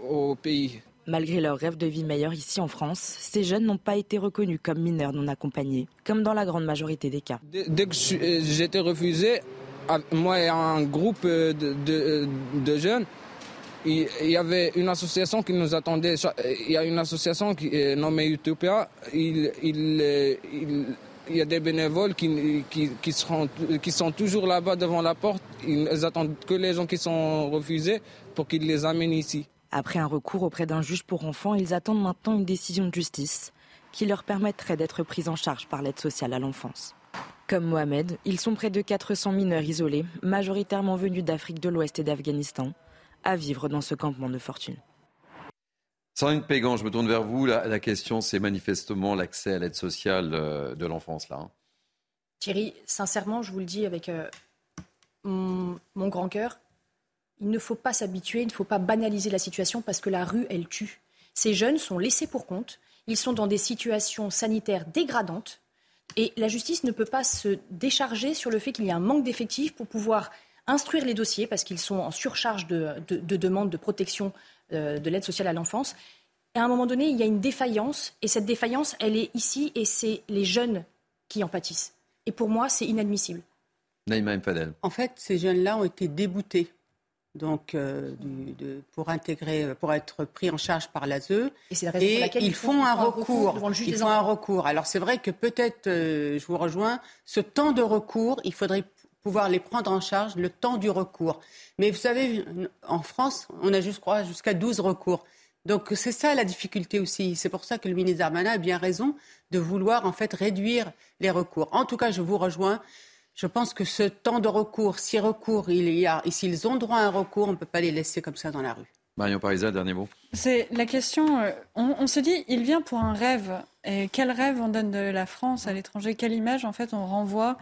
au, au pays. Malgré leur rêve de vie meilleure ici en France, ces jeunes n'ont pas été reconnus comme mineurs non accompagnés, comme dans la grande majorité des cas. Dès, que j'étais refusé, moi et un groupe euh, de, de- jeunes, il y avait une association qui nous attendait. Il y a une association qui est nommée Utopia. Il, euh, y a des bénévoles qui, qui sont toujours là-bas devant la porte. Ils attendent que les gens qui sont refusés pour qu'ils les amènent ici. Après un recours auprès d'un juge pour enfants, ils attendent maintenant une décision de justice qui leur permettrait d'être pris en charge par l'aide sociale à l'enfance. Comme Mohamed, ils sont près de 400 mineurs isolés, majoritairement venus d'Afrique de l'Ouest et d'Afghanistan, à vivre dans ce campement de fortune. Sandrine Pégan, je me tourne vers vous. La, la question, c'est manifestement l'accès à l'aide sociale euh, de l'enfance, là. hein. Thierry, sincèrement, je vous le dis avec euh, mon, mon grand cœur, il ne faut pas s'habituer, il ne faut pas banaliser la situation parce que la rue, elle tue. Ces jeunes sont laissés pour compte, ils sont dans des situations sanitaires dégradantes et la justice ne peut pas se décharger sur le fait qu'il y a un manque d'effectifs pour pouvoir instruire les dossiers parce qu'ils sont en surcharge de, de, de demandes de protection euh, de l'aide sociale à l'enfance. Et à un moment donné, il y a une défaillance et cette défaillance, elle est ici et c'est les jeunes qui en pâtissent. Et pour moi, c'est inadmissible. Naïma M. Fadel. En fait, ces jeunes-là ont été déboutés donc, euh, du- de- pour, intégrer, pour être pris en charge par l'ASE. Et la ils ils font font un recours Ils font un recours. Alors c'est vrai que peut-être, euh, je vous rejoins, ce temps de recours, il faudrait pouvoir les prendre en charge le temps du recours. Mais vous savez, en France, on a juste, crois, jusqu'à 12 recours. Donc c'est ça la difficulté aussi. C'est pour ça que le ministre Darmanin a bien raison de vouloir en fait réduire les recours. En tout cas, je vous rejoins. Je pense que ce temps de recours, si recours il y a, et s'ils ont droit à un recours, on ne peut pas les laisser comme ça dans la rue. Marion Parisa, dernier mot. C'est la question. euh, On, on se dit, il vient pour un rêve. Et quel rêve on donne de la France à l'étranger? Quelle image, en fait, on renvoie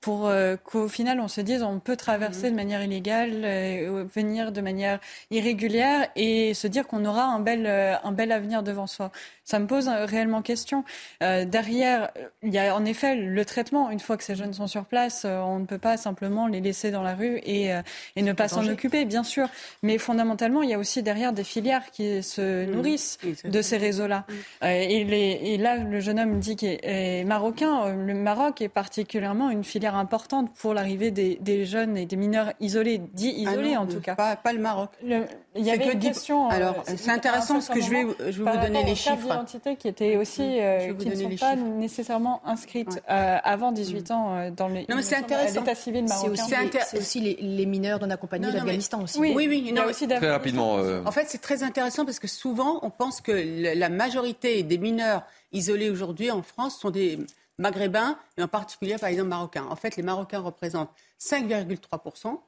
pour euh, qu'au final on se dise on peut traverser Mhm. de manière illégale, euh, venir de manière irrégulière et se dire qu'on aura un bel, euh, un bel avenir devant soi. Ça me pose euh, réellement question. Euh, derrière, il y a en effet le traitement. Une fois que ces jeunes sont sur place, euh, on ne peut pas simplement les laisser dans la rue et, et ne pas s'en occuper, bien sûr. Mais fondamentalement, il y a aussi derrière des filières qui se Mhm. nourrissent de ces réseaux-là. Euh, et, là, le jeune homme dit qu'il est, marocain. Le Maroc est particulièrement une filière importante pour l'arrivée des, des jeunes et des mineurs isolés, dits Ah isolés non, en tout cas. Pas, pas le Maroc. Le- il y C'est avait que une euh, Alors, c'est intéressant parce que je vais, je vais vous donner les chiffres. d'identité qui étaient aussi, euh, qui ne sont pas chiffres. nécessairement inscrites euh, avant 18 ans euh, dans les. Non, mais il c'est intéressant. L'état civil C'est marocain. aussi, les, c'est aussi les, les mineurs non accompagnés d'Afghanistan mais- aussi. Oui, Oui, oui, il y a non, aussi Très rapidement. euh, En fait, c'est très intéressant parce que souvent, on pense que le- la majorité des mineurs isolés aujourd'hui en France sont des maghrébins et en particulier, par exemple, marocains. En fait, les Marocains représentent 5,3%,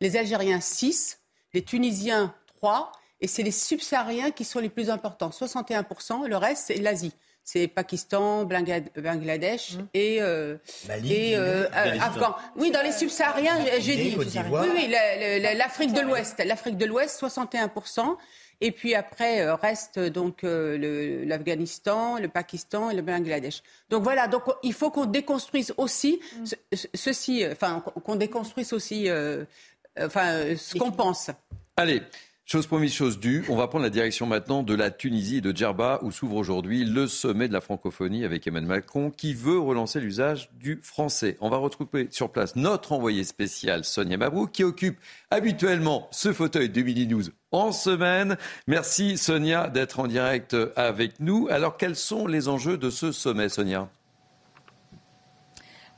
les Algériens 6, les Tunisiens 3 et c'est les subsahariens qui sont les plus importants, 61%. Le reste, c'est l'Asie. C'est Pakistan, Bangladesh et, euh, Mali, et euh, Guinée, euh, Afghan. Oui, dans les subsahariens, j'ai dit. Oui, oui, la- la- l'Afrique de l'Ouest. L'Afrique de l'Ouest, 61%. Et puis après, euh, reste donc euh, l'Afghanistan, le, Pakistan et le Bangladesh. Donc voilà, donc il faut qu'on déconstruise aussi ce- ce- ceci, euh, enfin qu'on déconstruise aussi euh, euh, enfin, euh, ce qu'on pense. Allez, chose promise, chose due. On va prendre la direction maintenant de la Tunisie et de Djerba, où s'ouvre aujourd'hui le sommet de la francophonie avec Emmanuel Macron, qui veut relancer l'usage du français. On va retrouver sur place notre envoyé spécial, Sonia Mabrou, qui occupe habituellement ce fauteuil de Midi News en semaine. Merci Sonia d'être en direct avec nous. Alors, quels sont les enjeux de ce sommet, Sonia?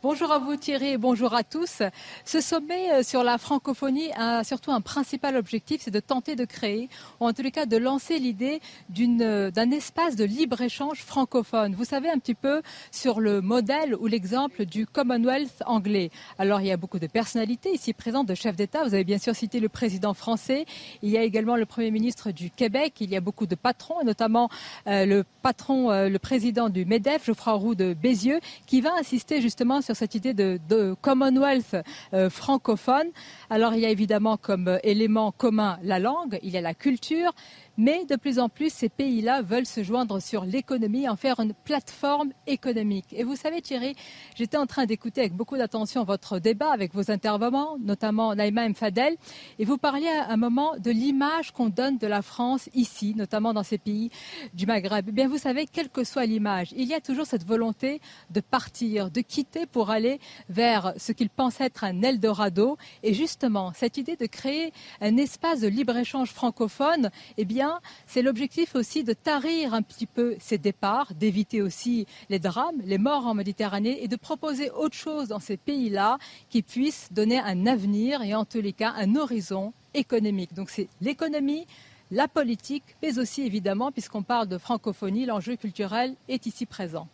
Bonjour à vous Thierry et bonjour à tous. Ce sommet euh, sur la francophonie a surtout un principal objectif, c'est de tenter de créer, ou en tous les cas de lancer l'idée euh, d'un espace de libre-échange francophone. Vous savez un petit peu sur le modèle ou l'exemple du Commonwealth anglais. Alors il y a beaucoup de personnalités ici présentes, de chefs d'État. Vous avez bien sûr cité le président français. Il y a également le Premier ministre du Québec. Il y a beaucoup de patrons, et notamment euh, le patron, euh, le président du MEDEF, Geoffroy Roux de Bézieux, qui va insister justement sur cette idée de, de Commonwealth euh, francophone. Alors il y a évidemment comme euh, élément commun la langue, il y a la culture, mais de plus en plus, ces pays-là veulent se joindre sur l'économie, en faire une plateforme économique. Et vous savez, Thierry, j'étais en train d'écouter avec beaucoup d'attention votre débat avec vos intervenants, notamment Naïma Mfadel, et vous parliez à un moment de l'image qu'on donne de la France ici, notamment dans ces pays du Maghreb. Eh bien, vous savez, quelle que soit l'image, il y a toujours cette volonté de partir, de quitter pour aller vers ce qu'ils pensent être un Eldorado. Et justement, cette idée de créer un espace de libre-échange francophone, eh bien, c'est l'objectif aussi de tarir un petit peu ces départs, d'éviter aussi les drames, les morts en Méditerranée et de proposer autre chose dans ces pays-là qui puisse donner un avenir et en tous les cas un horizon économique. Donc c'est l'économie, la politique, mais aussi évidemment, puisqu'on parle de francophonie, l'enjeu culturel est ici présent.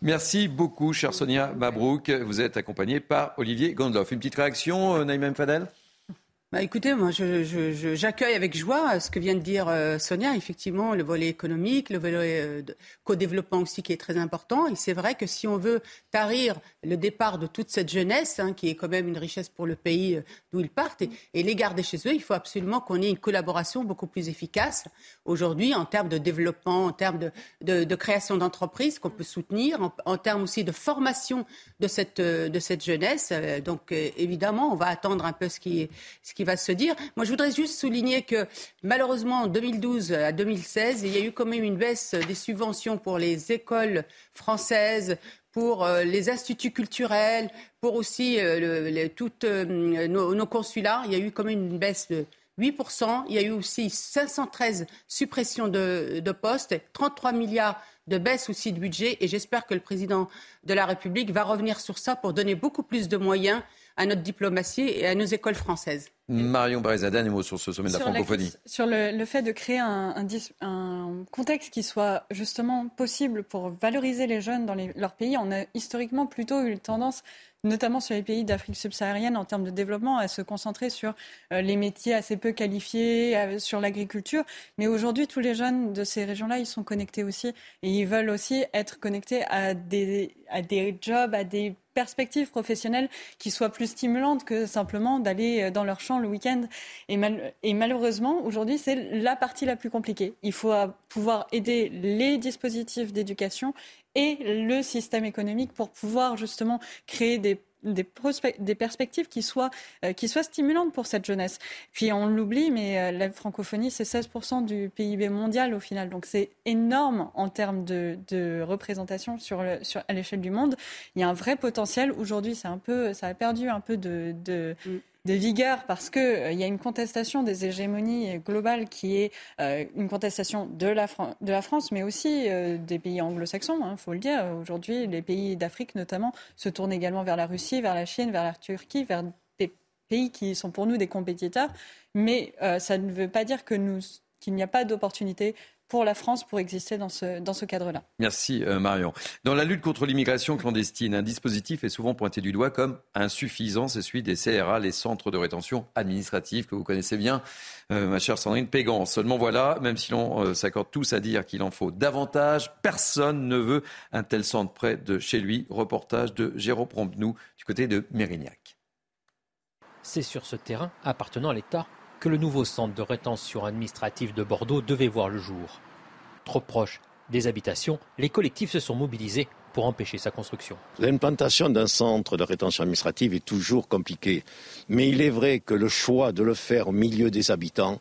Merci beaucoup, chère Sonia Mabrouk. Vous êtes accompagnée par Olivier Gandloff. Une petite réaction, euh, Naïma Mfadel Bah, écoutez, moi, j'accueille avec joie ce que vient de dire euh, Sonia. Effectivement, le volet économique, le volet euh, co-développement aussi qui est très important. Et c'est vrai que si on veut tarir le départ de toute cette jeunesse, hein, qui est quand même une richesse pour le pays euh, d'où ils partent, et, les garder chez eux, il faut absolument qu'on ait une collaboration beaucoup plus efficace aujourd'hui en termes de développement, en termes de, création d'entreprises qu'on peut soutenir, en, termes aussi de formation de cette, euh, jeunesse. Euh, Donc, euh, évidemment, on va attendre un peu ce qui, ce qui va se dire. Moi, je voudrais juste souligner que malheureusement, en 2012 à 2016, il y a eu quand même une baisse des subventions pour les écoles françaises, pour euh, les instituts culturels, pour aussi euh, toutes euh, nos, nos consulats. Il y a eu quand même une baisse de 8%. Il y a eu aussi 513 suppressions de, de postes, 33 milliards de baisse aussi de budget. Et j'espère que le président de la République va revenir sur ça pour donner beaucoup plus de moyens à notre diplomatie et à nos écoles françaises. Marion Barreza, dernier mot sur ce sommet de la francophonie. sur le, le fait de créer un, un un contexte qui soit justement possible pour valoriser les jeunes dans les- leur pays, on a historiquement plutôt eu tendance notamment sur les pays d'Afrique subsaharienne en termes de développement, à se concentrer sur euh, les métiers assez peu qualifiés, sur l'agriculture. Mais aujourd'hui, tous les jeunes de ces régions-là, ils sont connectés aussi et ils veulent aussi être connectés à des, à des jobs, à des perspectives professionnelles qui soient plus stimulantes que simplement d'aller euh, dans leur champ le week-end. Et, et malheureusement, aujourd'hui, c'est la partie la plus compliquée. Il faut pouvoir aider les dispositifs d'éducation et le système économique pour pouvoir justement créer des perspectives qui soient, euh, qui soient stimulantes pour cette jeunesse. Puis on l'oublie, mais euh, la francophonie, c'est 16% du PIB mondial au final. Donc c'est énorme en termes de, représentation sur à l'échelle du monde. Il y a un vrai potentiel. Aujourd'hui, ça a perdu un peu de, de, mm de vigueur parce qu'il euh, y a une contestation des hégémonies globales qui est euh, une contestation de la, de la France, mais aussi euh, des pays anglo-saxons, il hein, faut le dire. Aujourd'hui, les pays d'Afrique notamment se tournent également vers la Russie, vers la Chine, vers la Turquie, vers des pays qui sont pour nous des compétiteurs. Mais ça ne veut pas dire que nous qu'il n'y a pas d'opportunité pour la France pour exister dans ce, dans ce cadre-là. Merci euh, Marion. Dans la lutte contre l'immigration clandestine, un dispositif est souvent pointé du doigt comme insuffisant, c'est celui des CRA, les centres de rétention administrative que vous connaissez bien, euh, ma chère Sandrine Pégan. Seulement voilà, même si l'on euh, s'accorde tous à dire qu'il en faut davantage, personne ne veut un tel centre près de chez lui. Reportage de Jérôme Prompnou du côté de Mérignac. C'est sur ce terrain appartenant à l'État que le nouveau centre de rétention administrative de Bordeaux devait voir le jour. Trop proche des habitations, les collectifs se sont mobilisés pour empêcher sa construction. L'implantation d'un centre de rétention administrative est toujours compliquée, mais il est vrai que le choix de le faire au milieu des habitants,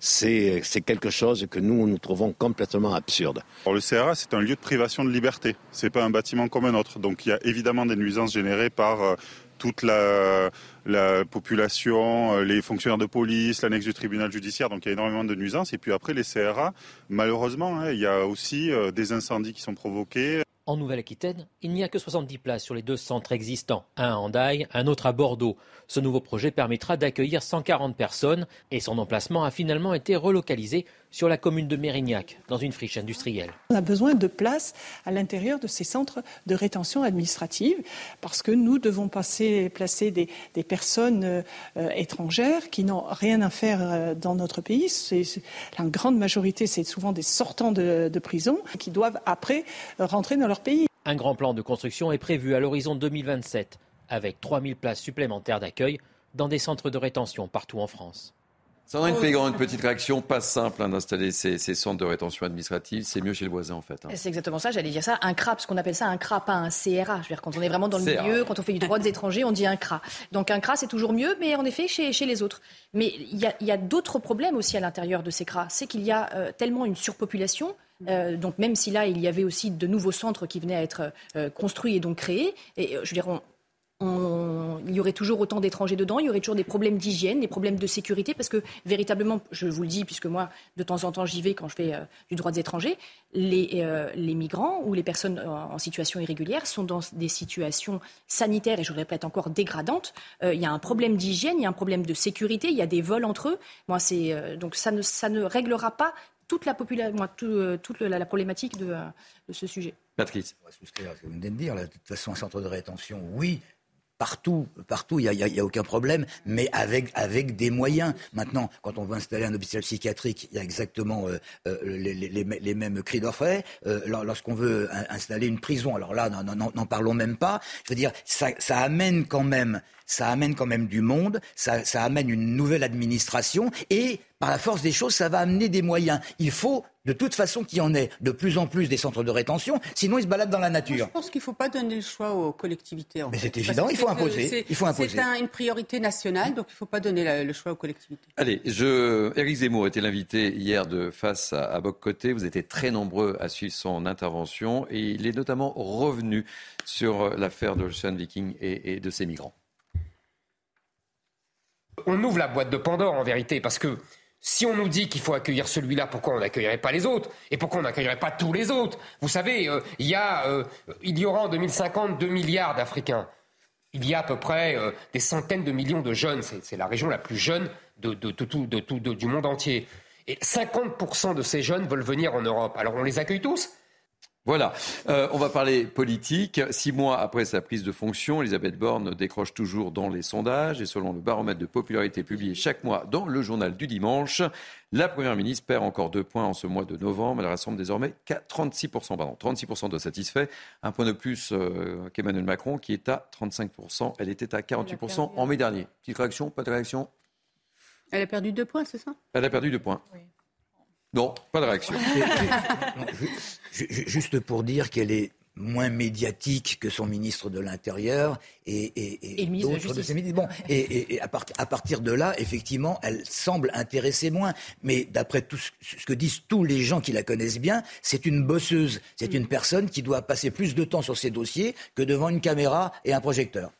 c'est quelque chose que nous, nous trouvons complètement absurde. le CRA, c'est un lieu de privation de liberté. Ce n'est pas un bâtiment comme un autre. Donc il y a évidemment des nuisances générées par euh, toute la, population, euh, les fonctionnaires de police, l'annexe du tribunal judiciaire. Donc il y a énormément de nuisances. Et puis après, les CRA, malheureusement, hein, il y a aussi euh, des incendies qui sont provoqués. En Nouvelle-Aquitaine, il n'y a que 70 places sur les deux centres existants, un à Andaille, un autre à Bordeaux. Ce nouveau projet permettra d'accueillir 140 personnes et son emplacement a finalement été relocalisé sur la commune de Mérignac, dans une friche industrielle. On a besoin de places à l'intérieur de ces centres de rétention administrative parce que nous devons passer, placer des, personnes euh, étrangères qui n'ont rien à faire euh, dans notre pays. C'est, la grande majorité, c'est souvent des sortants de, de prison qui doivent après rentrer dans leur pays. Un grand plan de construction est prévu à l'horizon 2027, avec 3000 places supplémentaires d'accueil dans des centres de rétention partout en France. Sandrine Pégrand, une petite réaction, pas simple hein, d'installer ces, centres de rétention administrative. C'est mieux chez le voisin, en fait. Hein. C'est exactement ça, j'allais dire ça. Un CRA, parce qu'on appelle ça un CRA, pas un CRA. Je veux dire, quand on est vraiment dans le milieu, quand on fait du droit des étrangers, on dit un CRA. Donc un CRA, c'est toujours mieux, mais en effet, chez, chez les autres. Mais il y a, d'autres problèmes aussi à l'intérieur de ces CRA. C'est qu'il y a euh, tellement une surpopulation euh, donc même si là, il y avait aussi de nouveaux centres qui venaient à être euh, construits et donc créés, et je veux dire, il y aurait toujours autant d'étrangers dedans, il y aurait toujours des problèmes d'hygiène, des problèmes de sécurité, parce que véritablement, je vous le dis, puisque moi, de temps en temps, j'y vais quand je fais euh, du droit des étrangers, les, migrants ou les personnes en situation irrégulière sont dans des situations sanitaires, et je le répète encore, dégradantes. il y a un problème d'hygiène, il y a un problème de sécurité, il y a des vols entre eux. Moi, c'est donc ça ne, ça ne réglera pas toute la, euh, toute la, problématique de, euh, de, ce sujet. Patrice. On va souscrire à ce que vous venez de dire. de toute façon, un centre de rétention, oui, partout, partout, il n'y a, aucun problème, mais avec, des moyens. Maintenant, quand on veut installer un hôpital psychiatrique, il y a exactement euh, les, les, mêmes cris d'orfraie. Lorsqu'on veut installer une prison, alors là, n'en parlons même pas. Je veux dire, ça amène quand même ça amène quand même du monde, ça, ça amène une nouvelle administration et par la force des choses, ça va amener des moyens. Il faut de toute façon qu'il y en ait de plus en plus des centres de rétention, sinon ils se baladent dans la nature. je pense qu'il ne faut pas donner le choix aux collectivités. Mais c'est évident, il faut, imposer. il faut imposer. C'est une priorité nationale, donc il ne faut pas donner le choix aux collectivités. Allez, je... Éric Zemmour était l'invité hier de Face à, à Boc-Côté. Vous étiez très nombreux à suivre son intervention et il est notamment revenu sur l'affaire de l'Ocean Viking et de ses migrants. On ouvre la boîte de Pandore en vérité parce que si on nous dit qu'il faut accueillir celui-là, pourquoi on n'accueillerait pas les autres? Et pourquoi on n'accueillerait pas tous les autres? Vous savez, euh, il, y a, euh, il y aura en 2050 2 milliards d'Africains. Il y a à peu près euh, des centaines de millions de jeunes. C'est la région la plus jeune du monde entier. Et 50% de ces jeunes veulent venir en Europe. Alors on les accueille tous? Voilà, euh, on va parler politique. Six mois après sa prise de fonction, Elisabeth Borne décroche toujours dans les sondages et selon le baromètre de popularité publié chaque mois dans le journal du dimanche, la Première ministre perd encore deux points en ce mois de novembre. Elle rassemble désormais qu'à 36%, pardon, 36% de satisfaits, un point de plus euh, qu'Emmanuel Macron qui est à 35%. Elle était à 48% en mai dernier. Petite réaction, pas de réaction? Elle a perdu deux points, c'est ça? Elle a perdu deux points. Non, pas de réaction. Juste pour dire qu'elle est moins médiatique que son ministre de l'Intérieur et, de ses ministres. Bon, et, à, part- à partir de là, effectivement, elle semble intéresser moins. Mais d'après tout ce, ce que disent tous les gens qui la connaissent bien, c'est une bosseuse. C'est une personne qui doit passer plus de temps sur ses dossiers que devant une caméra et un projecteur.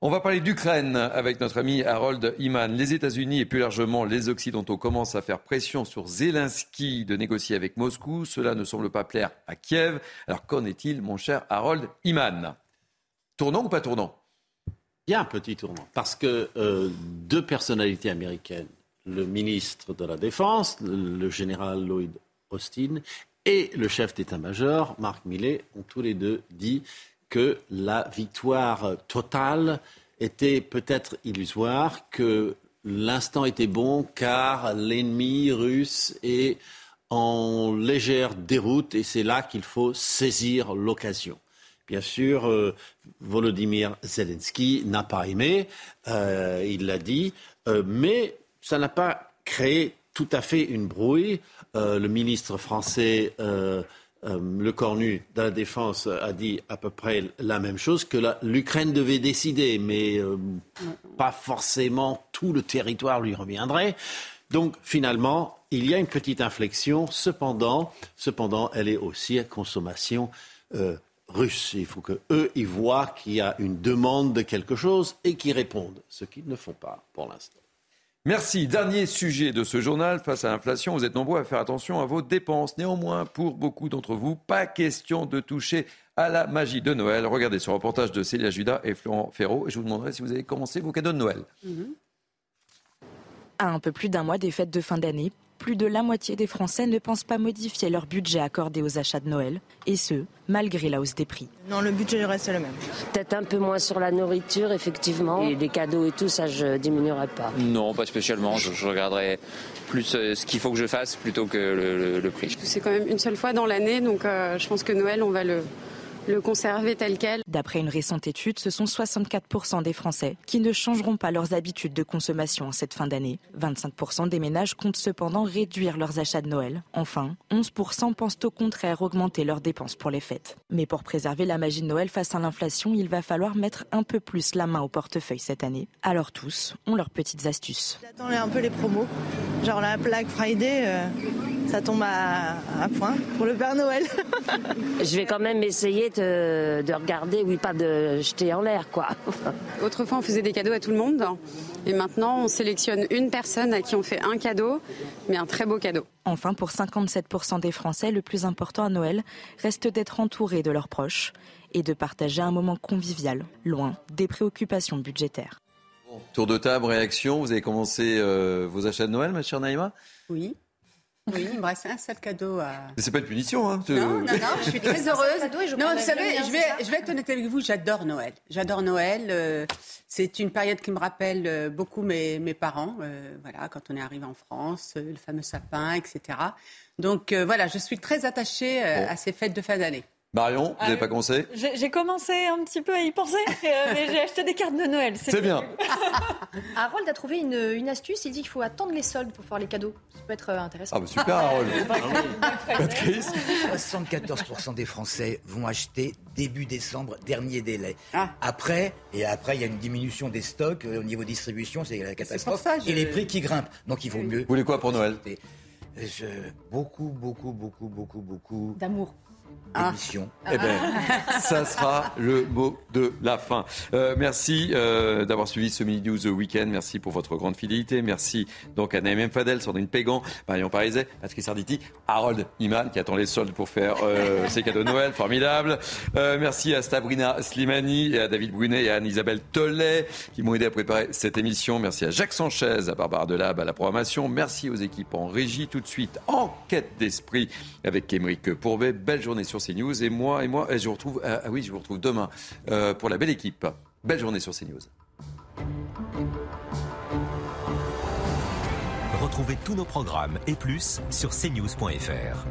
On va parler d'Ukraine avec notre ami Harold Iman. Les États-Unis et plus largement les Occidentaux commencent à faire pression sur Zelensky de négocier avec Moscou. Cela ne semble pas plaire à Kiev. Alors qu'en est-il, mon cher Harold Iman? Tournant ou pas tournant? Bien petit tournant, parce que euh, deux personnalités américaines, le ministre de la Défense, le, général Lloyd Austin, et le chef d'état-major, Mark Milley, ont tous les deux dit que la victoire totale était peut-être illusoire, que l'instant était bon car l'ennemi russe est en légère déroute et c'est là qu'il faut saisir l'occasion. Bien sûr, euh, Volodymyr Zelensky n'a pas aimé, euh, il l'a dit, euh, mais ça n'a pas créé tout à fait une brouille. Le ministre français, euh, le cornu de la Défense, a dit à peu près la même chose, que l'Ukraine devait décider, mais euh, pas forcément tout le territoire lui reviendrait. Donc finalement, il y a une petite inflexion. Cependant, cependant, elle est aussi à consommation euh, russe. Il faut que eux, ils voient qu'il y a une demande de quelque chose et qu'ils répondent, ce qu'ils ne font pas pour l'instant. Merci. Dernier sujet de ce journal. Face à l'inflation, vous êtes nombreux à faire attention à vos dépenses. Néanmoins, pour beaucoup d'entre vous, pas question de toucher à la magie de Noël. Regardez ce reportage de Célia Judas et Florent Ferraud. Et je vous demanderai si vous avez commencé vos cadeaux de Noël. À un peu plus d'un mois des fêtes de fin d'année, plus de la moitié des Français ne pensent pas modifier leur budget accordé aux achats de Noël, et ce, malgré la hausse des prix. Non, le budget reste le même. Peut-être un peu moins sur la nourriture, effectivement. Et des cadeaux et tout, ça, je diminuerai pas. Non, pas spécialement. Je, je regarderai plus euh, ce qu'il faut que je fasse plutôt que le, le- le prix. C'est quand même une seule fois dans l'année, donc euh, je pense que Noël, on va le, le conserver tel quel. D'après une récente étude, ce sont 64% des Français qui ne changeront pas leurs habitudes de consommation en cette fin d'année. 25% des ménages comptent cependant réduire leurs achats de Noël. Enfin, 11% pensent au contraire augmenter leurs dépenses pour les fêtes. Mais pour préserver la magie de Noël face à l'inflation, il va falloir mettre un peu plus la main au portefeuille cette année. Alors tous ont leurs petites astuces. J'attends un peu les promos. Genre la Black Friday, euh, ça tombe à, à point pour le Père Noël. Je vais quand même essayer de, de regarder, oui, pas de jeter en l'air, quoi. Autrefois, on faisait des cadeaux à tout le monde. Et maintenant, on sélectionne une personne à qui on fait un cadeau, mais un très beau cadeau. Enfin, pour 57% des Français, le plus important à Noël reste d'être entouré de leurs proches et de partager un moment convivial, loin des préoccupations budgétaires. Tour de table, réaction. Vous avez commencé euh, vos achats de Noël, ma chère Naïma? Oui. Oui, il me reste un seul cadeau à. Mais c'est pas une punition, hein Non, non, non, je suis très heureuse. cadeau et je non, vous savez, mien, je vais, je vais être honnête avec vous, j'adore Noël. J'adore Noël. euh, c'est une période qui me rappelle euh, beaucoup mes, mes parents. euh, voilà, quand on est arrivé en France, euh, le fameux sapin, etc. Donc euh, voilà, je suis très attachée euh, Bon. à ces fêtes de fin d'année. Marion, vous Ah, n'avez oui. pas commencé J'ai commencé un petit peu à y penser, euh, mais j'ai acheté des cartes de Noël. C'est bien. Harold a trouvé une, une astuce. Il dit qu'il faut attendre les soldes pour faire les cadeaux. Ça peut être euh, intéressant. Ah bah super, Harold. Pas de crise. 74% des Français vont acheter début décembre, dernier délai. Après, et après, il y a une diminution des stocks euh, au niveau distribution, c'est la catastrophe. ça, je- Et les prix qui grimpent. Donc il vaut mieux. Vous voulez quoi pour Noël Je- Beaucoup, beaucoup, beaucoup, beaucoup, beaucoup. D'amour. D'émissions. Eh ben, ça sera le mot de la fin. Euh, merci euh, d'avoir suivi ce Mini News Weekend. Merci pour votre grande fidélité. Merci donc à Naïm Fadel, Sandrine Pégan, Marion Pariset, Patrick Arditi, Harold Iman qui attend les soldes pour faire euh, ses cadeaux de Noël. Formidable. Merci à Stabrina Slimani et à David Brunet et à Anne-Isabelle Tollet qui m'ont aidé à préparer cette émission. Merci à Jacques Sanchez, à Barbara Delab à la programmation. Merci aux équipes en régie. Tout de suite, enquête d'esprit avec Émeric Pourbet. Belle journée sur CNews. Et moi, et moi, je vous retrouve, ah, ah oui, je vous retrouve demain euh, pour la belle équipe. Belle journée sur CNews. Retrouvez tous nos programmes et plus sur cnews.fr.